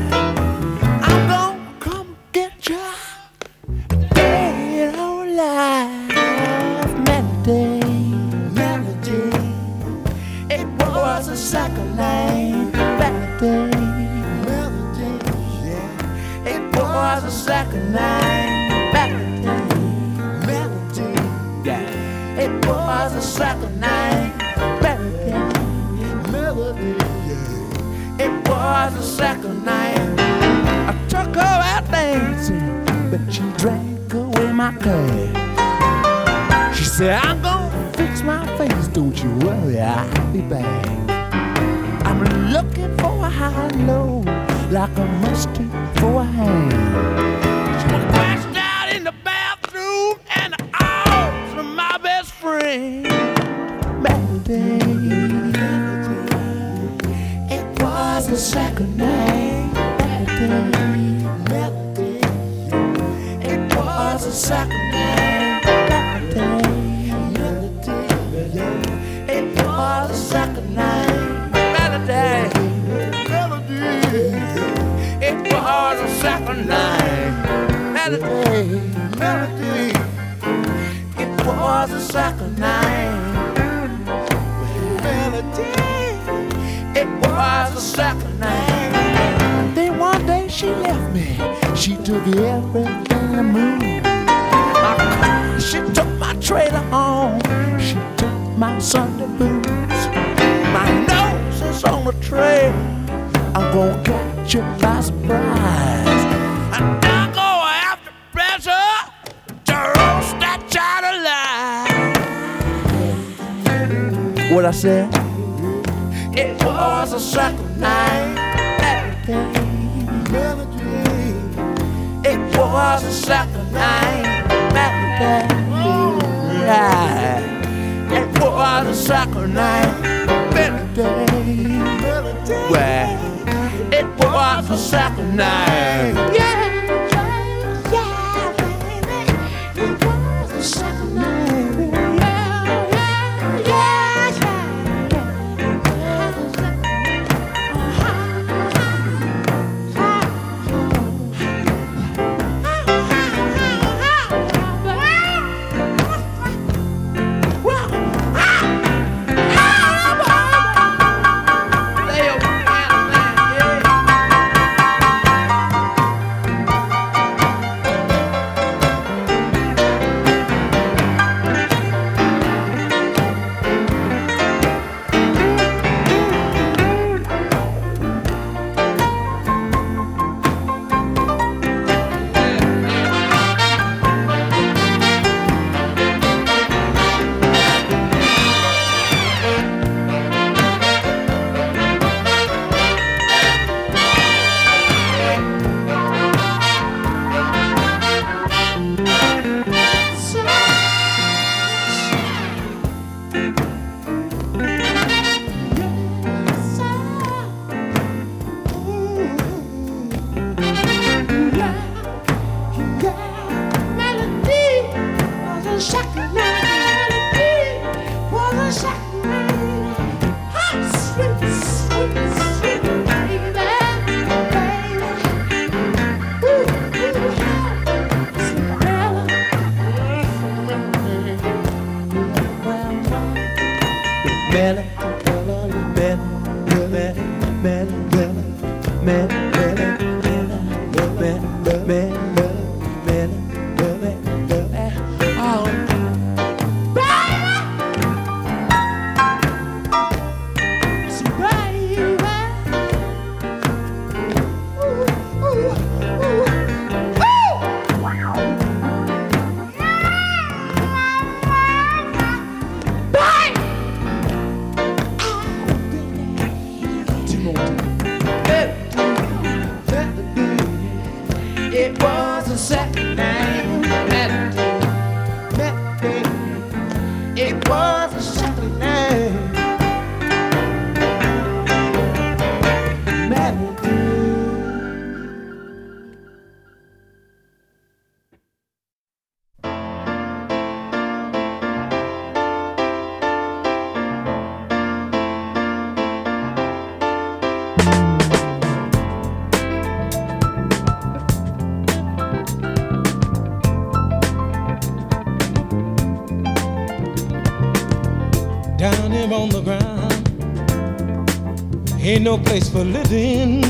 Ain't no place for living.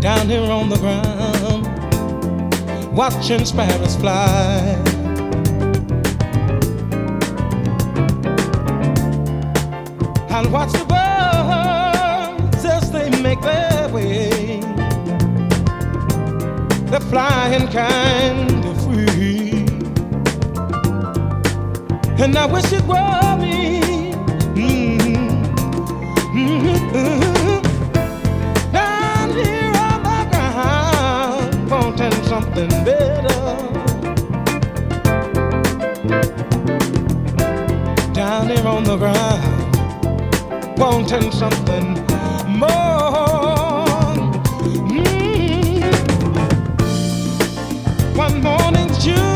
Down here on the ground, watching sparrows fly. And watch the birds as they make their way. They're flying kind And I wish it were me. Down here on the ground, wanting something better. Down here on the ground, wanting something more. Mm. One morning, June,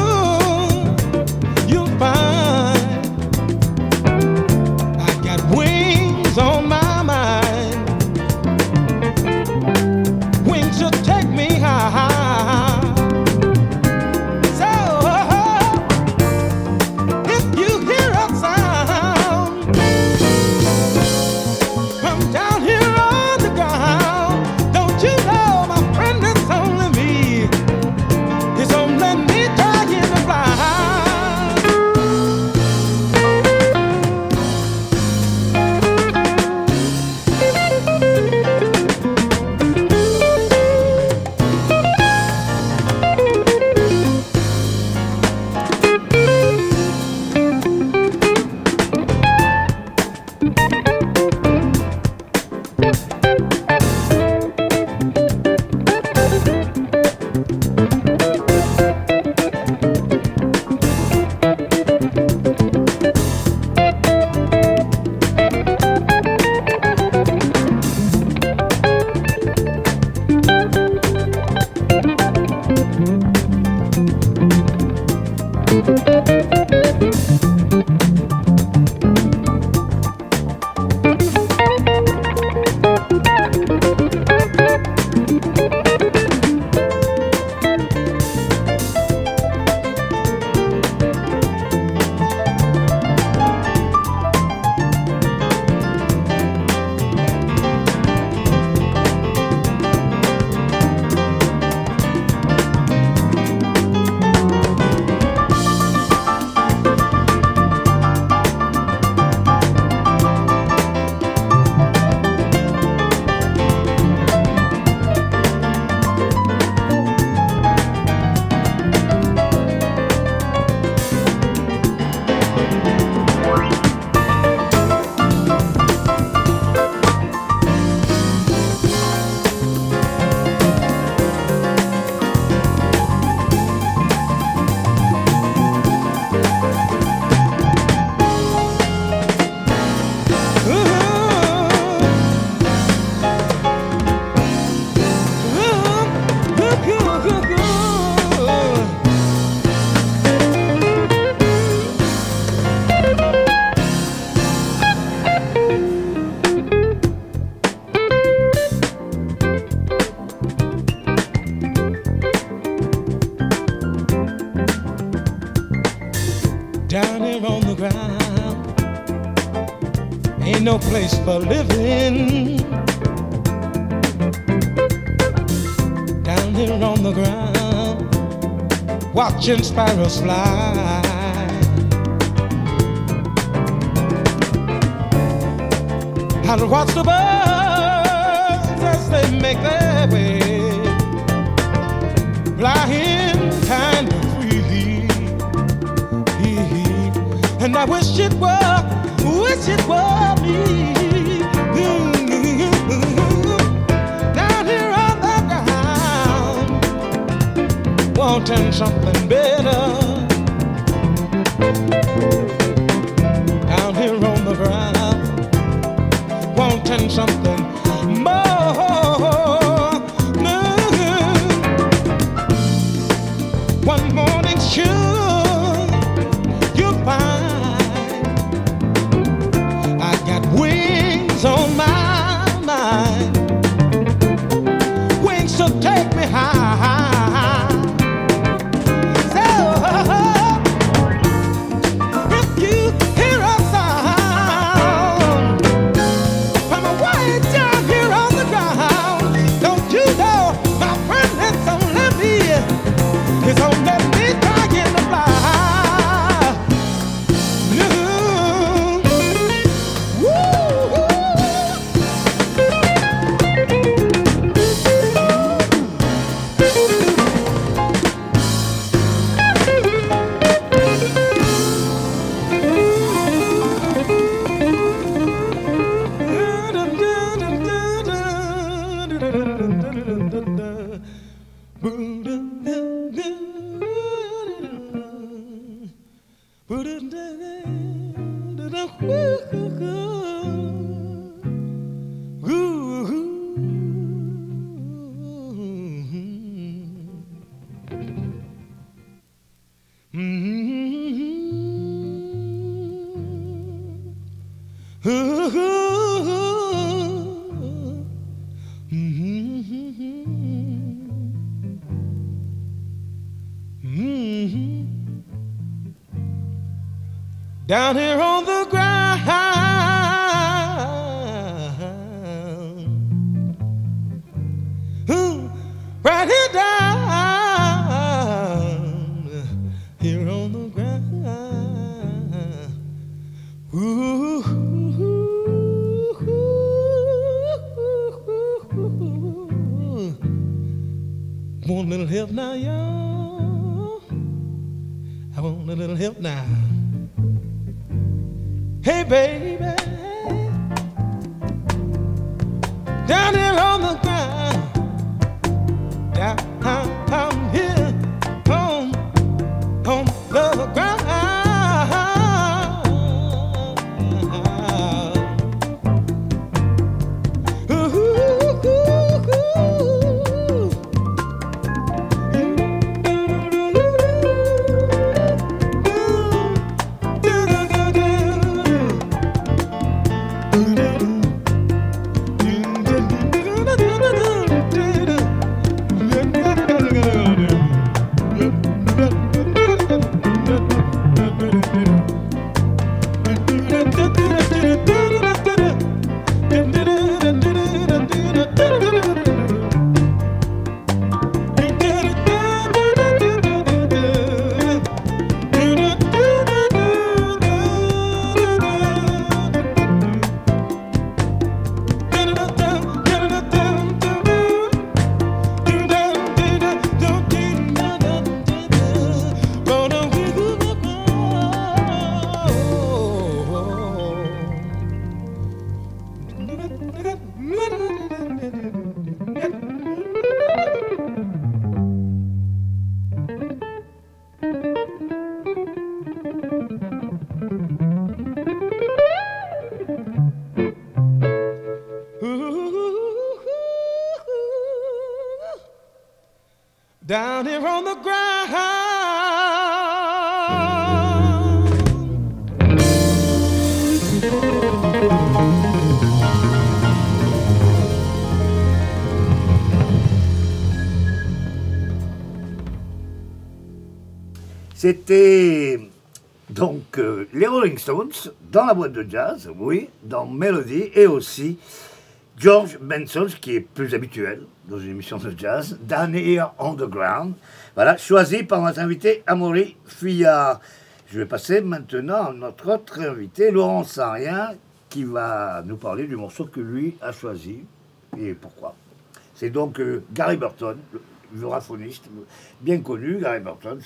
ground. Ain't no place for living. Down here on the ground, watching sparrows fly. And watch the birds as they make their way, flying kind And I wish it were, wish it were me. Down here on the ground, wanting something better. Down here on the ground, wanting something on my Want a little help now, y'all? I want a little help now. Hey, baby, down here on the ground, down, C'était Donc, euh, les Rolling Stones, dans la boîte de jazz, oui, dans Melody, et aussi George Benson, qui est plus habituel dans une émission de jazz, Down Here Underground, voilà, choisi par notre invité Amaury Fillard. Je vais passer maintenant à notre autre invité, Laurent Sarien, qui va nous parler du morceau que lui a choisi et pourquoi. C'est donc euh, Gary Burton, vibraphoniste bien connu, Gary Burton,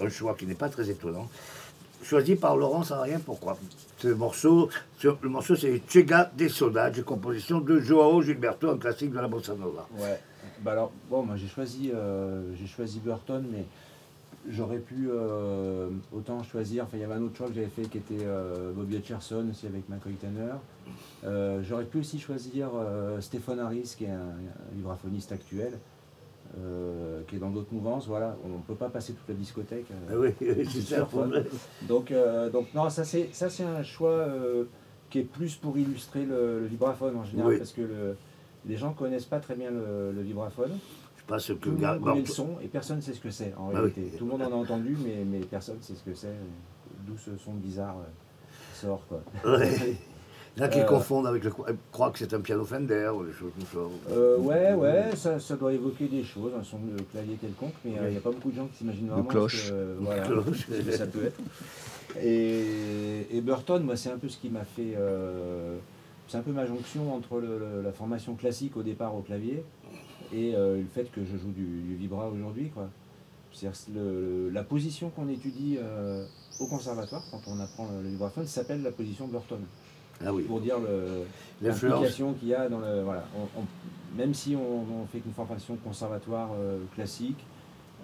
un choix qui n'est pas très étonnant. Choisi par Laurent Sarien, pourquoi? Ce morceau, ce- le morceau c'est Chega des Saudades, composition de Joao Gilberto, un classique de la bossa nova. Ouais. Bah alors, bon, moi j'ai choisi, euh, j'ai choisi Burton, mais j'aurais pu euh, autant choisir. Enfin, il y avait un autre choix que j'avais fait qui était euh, Bobby Hutcherson aussi avec McCoy Tanner. Euh, j'aurais pu aussi choisir Stéphane Harris, qui est un, un vibraphoniste actuel, euh, qui est dans d'autres mouvances. Voilà, on ne peut pas passer toute la discothèque. euh, Ah oui, c'est ça donc, euh, donc non, ça c'est ça c'est un choix qui est plus pour illustrer le, le vibraphone en général, Oui. parce que le- les gens connaissent pas très bien le, le vibraphone. Je pense que Tout le monde connaît le son et personne ne sait ce que c'est en Ah réalité. oui. Tout le monde en a entendu, mais, mais personne ne sait ce que c'est. D'où ce son bizarre sort quoi. Ouais. Il y en a qui Euh, confondent avec le. ils croient que c'est un piano Fender ou des choses comme ça. Euh, ouais, ouais, ça, ça doit évoquer des choses, un son de clavier quelconque, mais euh, il n'y a pas beaucoup de gens qui s'imaginent vraiment cloche. que, voilà, cloche. ce que ça peut être. Et, et Burton, moi, c'est un peu ce qui m'a fait. euh, c'est un peu ma jonction entre le- le- la formation classique au départ au clavier et euh, le fait que je joue du, du vibra aujourd'hui. quoi. C'est-à-dire le- la position qu'on étudie euh, au conservatoire quand on apprend le, le vibraphone s'appelle la position Burton Ah oui. pour dire l'implication qu'il y a dans le. Voilà, on- on- même si on, on fait qu'une formation conservatoire euh, classique,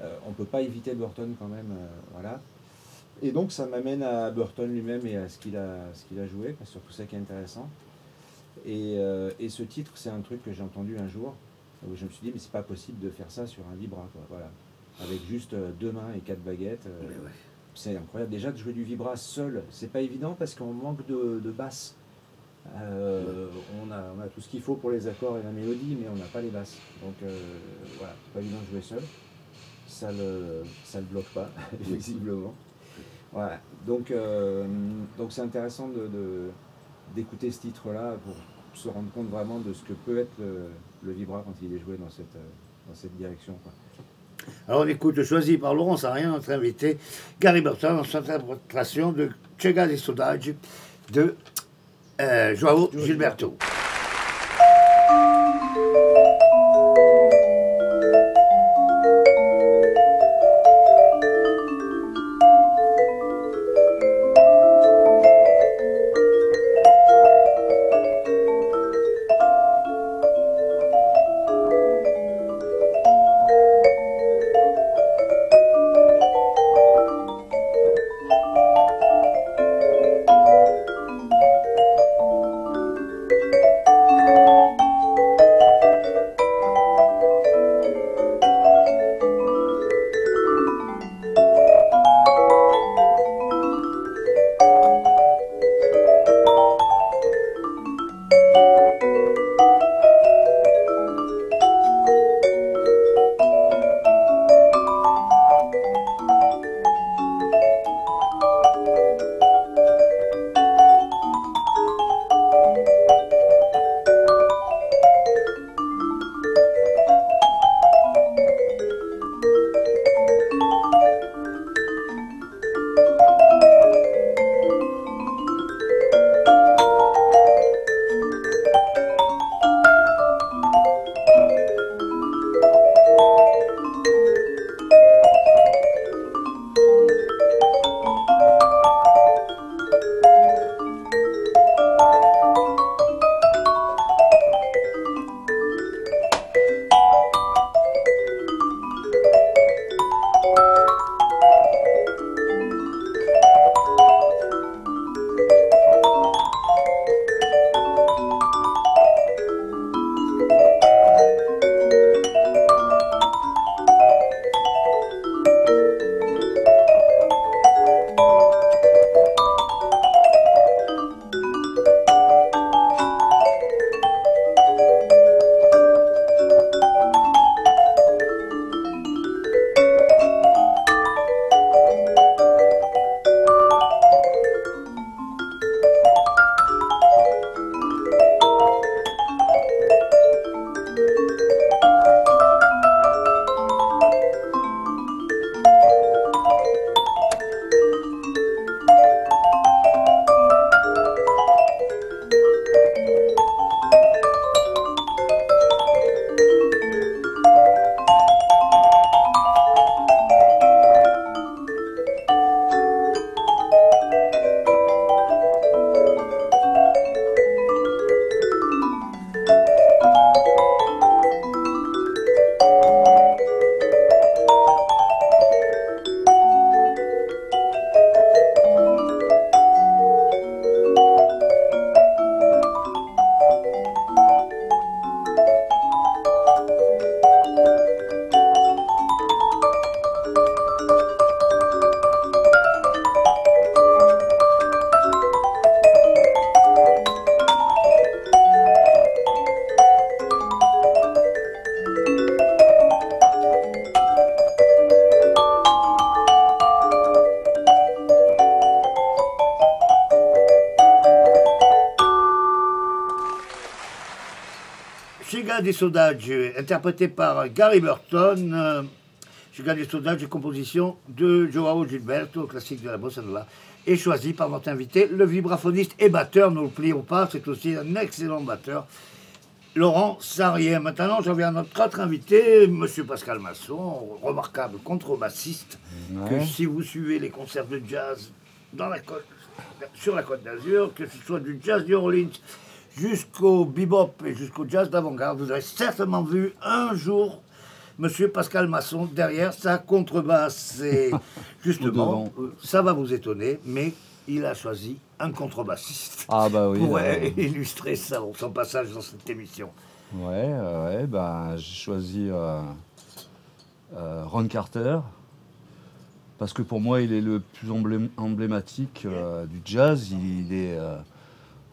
euh, on ne peut pas éviter Burton quand même. euh, voilà. Et donc ça m'amène à Burton lui-même et à ce qu'il a, ce qu'il a joué, c'est surtout ça qui est intéressant. Et, et ce titre, c'est un truc que j'ai entendu un jour, où je me suis dit, mais c'est pas possible de faire ça sur un vibra, quoi, voilà. Avec juste deux mains et quatre baguettes. ouais. c'est incroyable. Déjà de jouer du vibra seul, c'est pas évident parce qu'on manque de, de basse. Euh, on, a, tout ce qu'il faut pour les accords et la mélodie, mais on n'a pas les basses. Donc euh, voilà, pas évident de jouer seul. Ça le, ça le bloque pas, visiblement. Voilà. Donc euh, donc c'est intéressant de, d'écouter ce titre-là pour se rendre compte vraiment de ce que peut être le, vibra quand il est joué dans cette, dans cette direction. Alors on écoute, choisi par Laurent Sarien, notre invité, Gary Burton, en son interprétation de Chega des Saudades de euh, Joao Gilberto. Des Saudages, interprété par Gary Burton. Euh, Gars des Saudages, composition de Joao Gilberto, classique de la bossa nova, et choisi par votre invité, le vibraphoniste et batteur, ne l'oublions pas, c'est aussi un excellent batteur, Laurent Sarrier. Maintenant, j'en viens à notre autre invité, Monsieur Pascal Masson, remarquable contrebassiste, que si vous suivez les concerts de jazz dans la côte, sur la côte d'Azur, que ce soit du jazz New Orleans jusqu'au bebop et jusqu'au jazz d'avant-garde, vous avez certainement vu un jour Monsieur Pascal Masson derrière sa contrebasse. Et justement, euh, ça va vous étonner, mais il a choisi un contrebassiste Ah bah oui. pour là, euh, illustrer ça, son passage dans cette émission. Ouais, ouais, bah, j'ai choisi euh, euh, Ron Carter parce que pour moi il est le plus emblém- emblématique du jazz. Il, est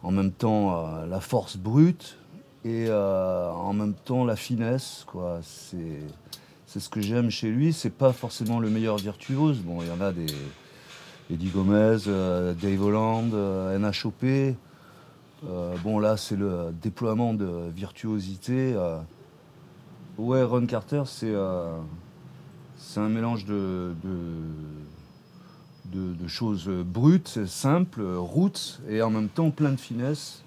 en même temps euh, la force brute et euh, en même temps la finesse. Quoi. C'est, c'est ce que j'aime chez lui. C'est pas forcément le meilleur virtuose. Bon, il y en a des Eddie Gomez, euh, Dave Holland, NHOP. Bon, là, c'est le déploiement de virtuosité. Ouais, Ron Carter, c'est c'est un mélange de, de, de- choses brutes, simples, roots, et en même temps plein de finesse.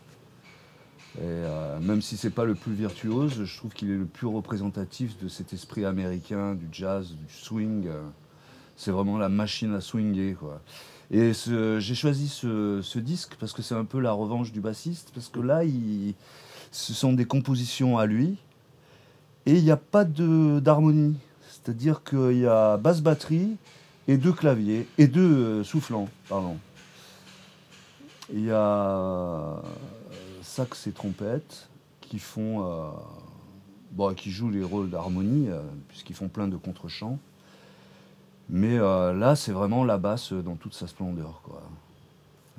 Et euh, même si c'est pas le plus virtuose, je trouve qu'il est le plus représentatif de cet esprit américain, du jazz, du swing. C'est vraiment la machine à swinger, quoi. Et j'ai choisi ce, disque parce que c'est un peu la revanche du bassiste, parce que là, ce sont des compositions à lui, et il n'y a pas d'harmonie. C'est-à-dire qu'il y a basse-batterie et deux claviers, et deux euh, soufflants, pardon. Il y a euh, sax et trompette qui font... euh, bon, qui jouent les rôles d'harmonie, euh, puisqu'ils font plein de contre-chants. Mais là, c'est vraiment la basse dans toute sa splendeur, quoi.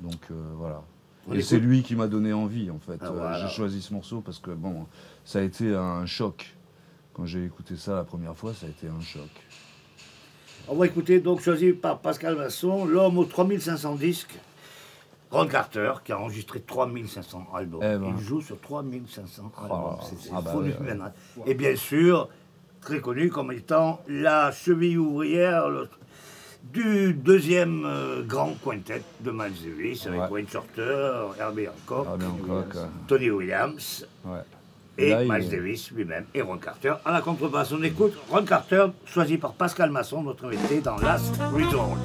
Donc voilà. On Et c'est lui qui m'a donné envie, en fait. Ah, voilà. J'ai choisi ce morceau parce que bon, ça a été un choc. Quand j'ai écouté ça la première fois, ça a été un choc. On va écouter donc choisi par Pascal Masson, l'homme aux 3500 disques, Ron Carter, qui a enregistré 3500 albums. Eh ben. Il joue sur 3500 albums. Oh, c'est ah bah oui, Et bien sûr, très connu comme étant la cheville ouvrière le- du deuxième euh, grand quintet de Miles Davis, avec Ouais. Wayne Shorter, Herbie Hancock. Tony Williams Ouais. Et Là, Miles Davis lui-même et Ron Carter. À la contrebasse, on écoute Ron Carter, choisi par Pascal Masson, notre invité dans Last Resort.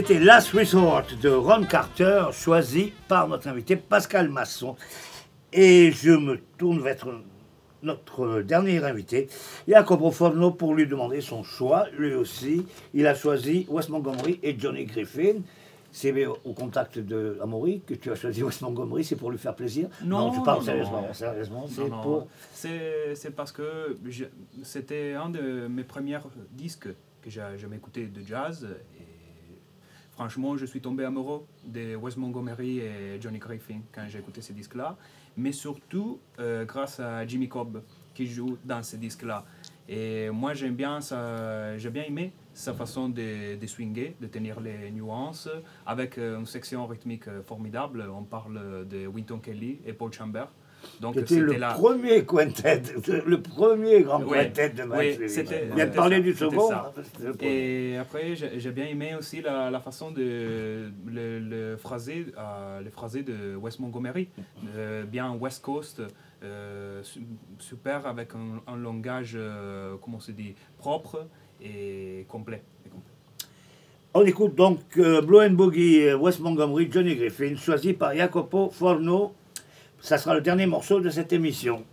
C'était Last Resort de Ron Carter, choisi par notre invité Pascal Masson. Et je me tourne vers notre dernier invité, Jacopo Forno, pour lui demander son choix. Lui aussi, il a choisi Wes Montgomery et Johnny Griffin. C'est au contact de Amaury que tu as choisi Wes Montgomery, c'est pour lui faire plaisir? Non, tu parles non, sérieusement. non. Sérieusement, Non, c'est non, pour. C'est parce que c'était un de mes premiers disques que j'ai jamais écouté de jazz. Franchement, je suis tombé amoureux de Wes Montgomery et Johnny Griffin quand j'ai écouté ces disques-là. Mais surtout euh, grâce à Jimmy Cobb qui joue dans ces disques-là. Et moi, j'aime bien ça, j'ai bien aimé sa façon de, de swinger, de tenir les nuances, avec euh, une section rythmique euh, formidable. On parle de Winton Kelly et Paul Chambers. Donc C'était le là. premier quintet, le premier grand Oui, quintet de oui, Miles c'était- Il c'était parler ça, du second. hein. Et après, j'ai bien aimé aussi la, la façon de le, le phrasé, euh, le phrasé de Wes Montgomery, Euh, bien West Coast, euh, su- super avec un, un langage, euh, comment se dit, propre et complet. et complet. On écoute donc Blow and Boogie, euh, Wes Montgomery, Johnny Griffin, choisi par Jacopo Forno. Ça sera le dernier morceau de cette émission.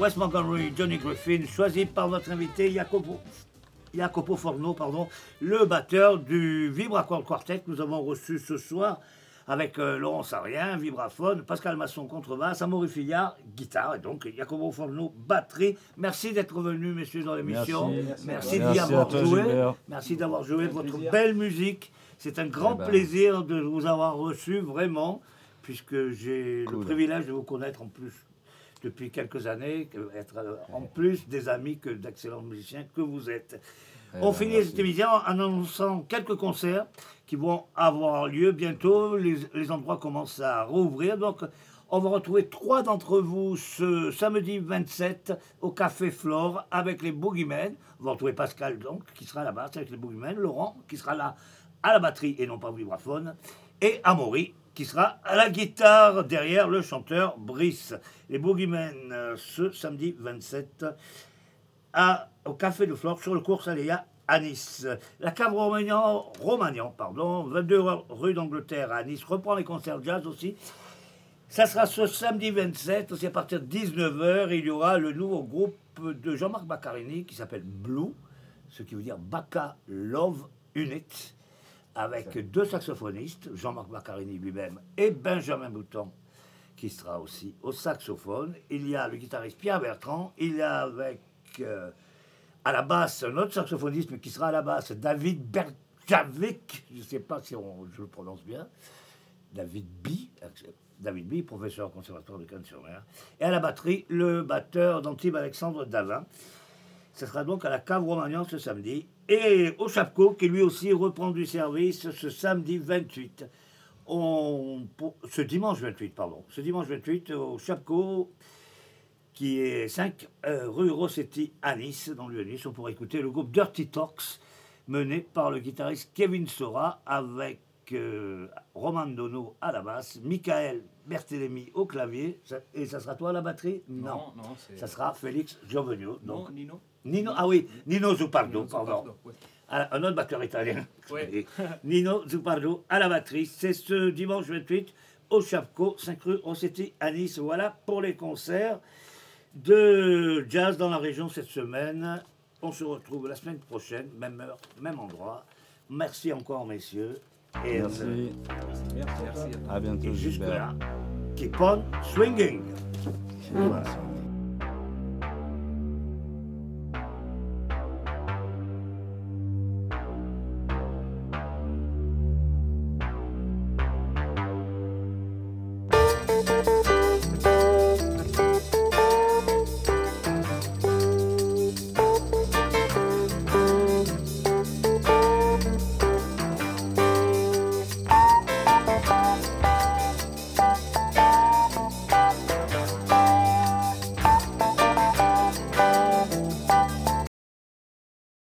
Wes Montgomery, Johnny Griffin, choisi par notre invité Jacopo, Jacopo Forno, pardon, le batteur du Vibracore Quartet que nous avons reçu ce soir avec euh, Laurent Sarien, vibraphone, Pascal Masson, contrebasse, Amaury Fillard, guitare, et donc Jacopo Forno, batterie. Merci d'être venu, messieurs, dans l'émission. Merci. Merci, Merci d'y avoir toi, joué. Gilbert. Merci d'avoir joué votre plaisir. belle musique. C'est un grand Eh ben. plaisir de vous avoir reçu, vraiment, puisque j'ai le privilège de vous connaître en plus depuis quelques années, être euh, en plus des amis que d'excellents musiciens que vous êtes. Eh On ben, finit merci. cette émission en annonçant quelques concerts qui vont avoir lieu bientôt. Les, les endroits commencent à rouvrir. Donc, on va retrouver trois d'entre vous ce samedi 27 au Café Flore avec les Boogeymen. On va retrouver Pascal, donc, qui sera basse avec les Boogeymen. Laurent, qui sera là à la batterie et non pas au vibraphone. Et Amaury, qui sera à la guitare derrière le chanteur Brice. Les Boogeymen ce samedi 27 à- au Café de Flore sur le cours Saléa à Nice. La cave Romagnan, Romagnan pardon, 22 rue d'Angleterre à Nice, reprend les concerts jazz aussi. Ça sera ce samedi 27, aussi à partir de 19h, il y aura le nouveau groupe de Jean-Marc Baccarini qui s'appelle Blue, ce qui veut dire Bacca Love Unit, avec deux saxophonistes, Jean-Marc Baccarini lui-même et Benjamin Bouton, qui sera aussi au saxophone. Il y a le guitariste Pierre Bertrand, il y a avec euh, à la basse un autre saxophoniste, mais qui sera à la basse, David Berjavik, je ne sais pas si on- je le prononce bien, David B. David B, professeur au conservatoire de Cannes-sur-Mer. Et à la batterie, le batteur d'Antibes Alexandre Davin. Ce sera donc à la cave Romagnan ce samedi. Et au Chapco, qui lui aussi reprend du service ce samedi 28. On, ce dimanche 28, pardon. Ce dimanche 28, au Chapco, qui est 5 euh, rue Rossetti à Nice, dans le Nice. On pourra écouter le groupe Dirty Talks, mené par le guitariste Kevin Sora, avec euh, Roman Dono à la basse, Michael Berthelemy au clavier. Ça- et ça sera toi à la batterie? Non, non. Ça sera Félix Giovenio. Donc, Non, Nino Nino, ah oui, Nino Zupardo, Nino pardon. Zupardo, ouais. Ah, Un autre batteur italien. Ouais. Nino Zupardo à la batterie. C'est ce dimanche 28 au Chapco, 5 rue Rossetti à Nice. Voilà pour les concerts de jazz dans la région cette semaine. On se retrouve la semaine prochaine, même heure, même endroit. Merci encore, messieurs. Et, Merci. Merci. Merci à bientôt, et jusque-là, keep on swinging. Voilà.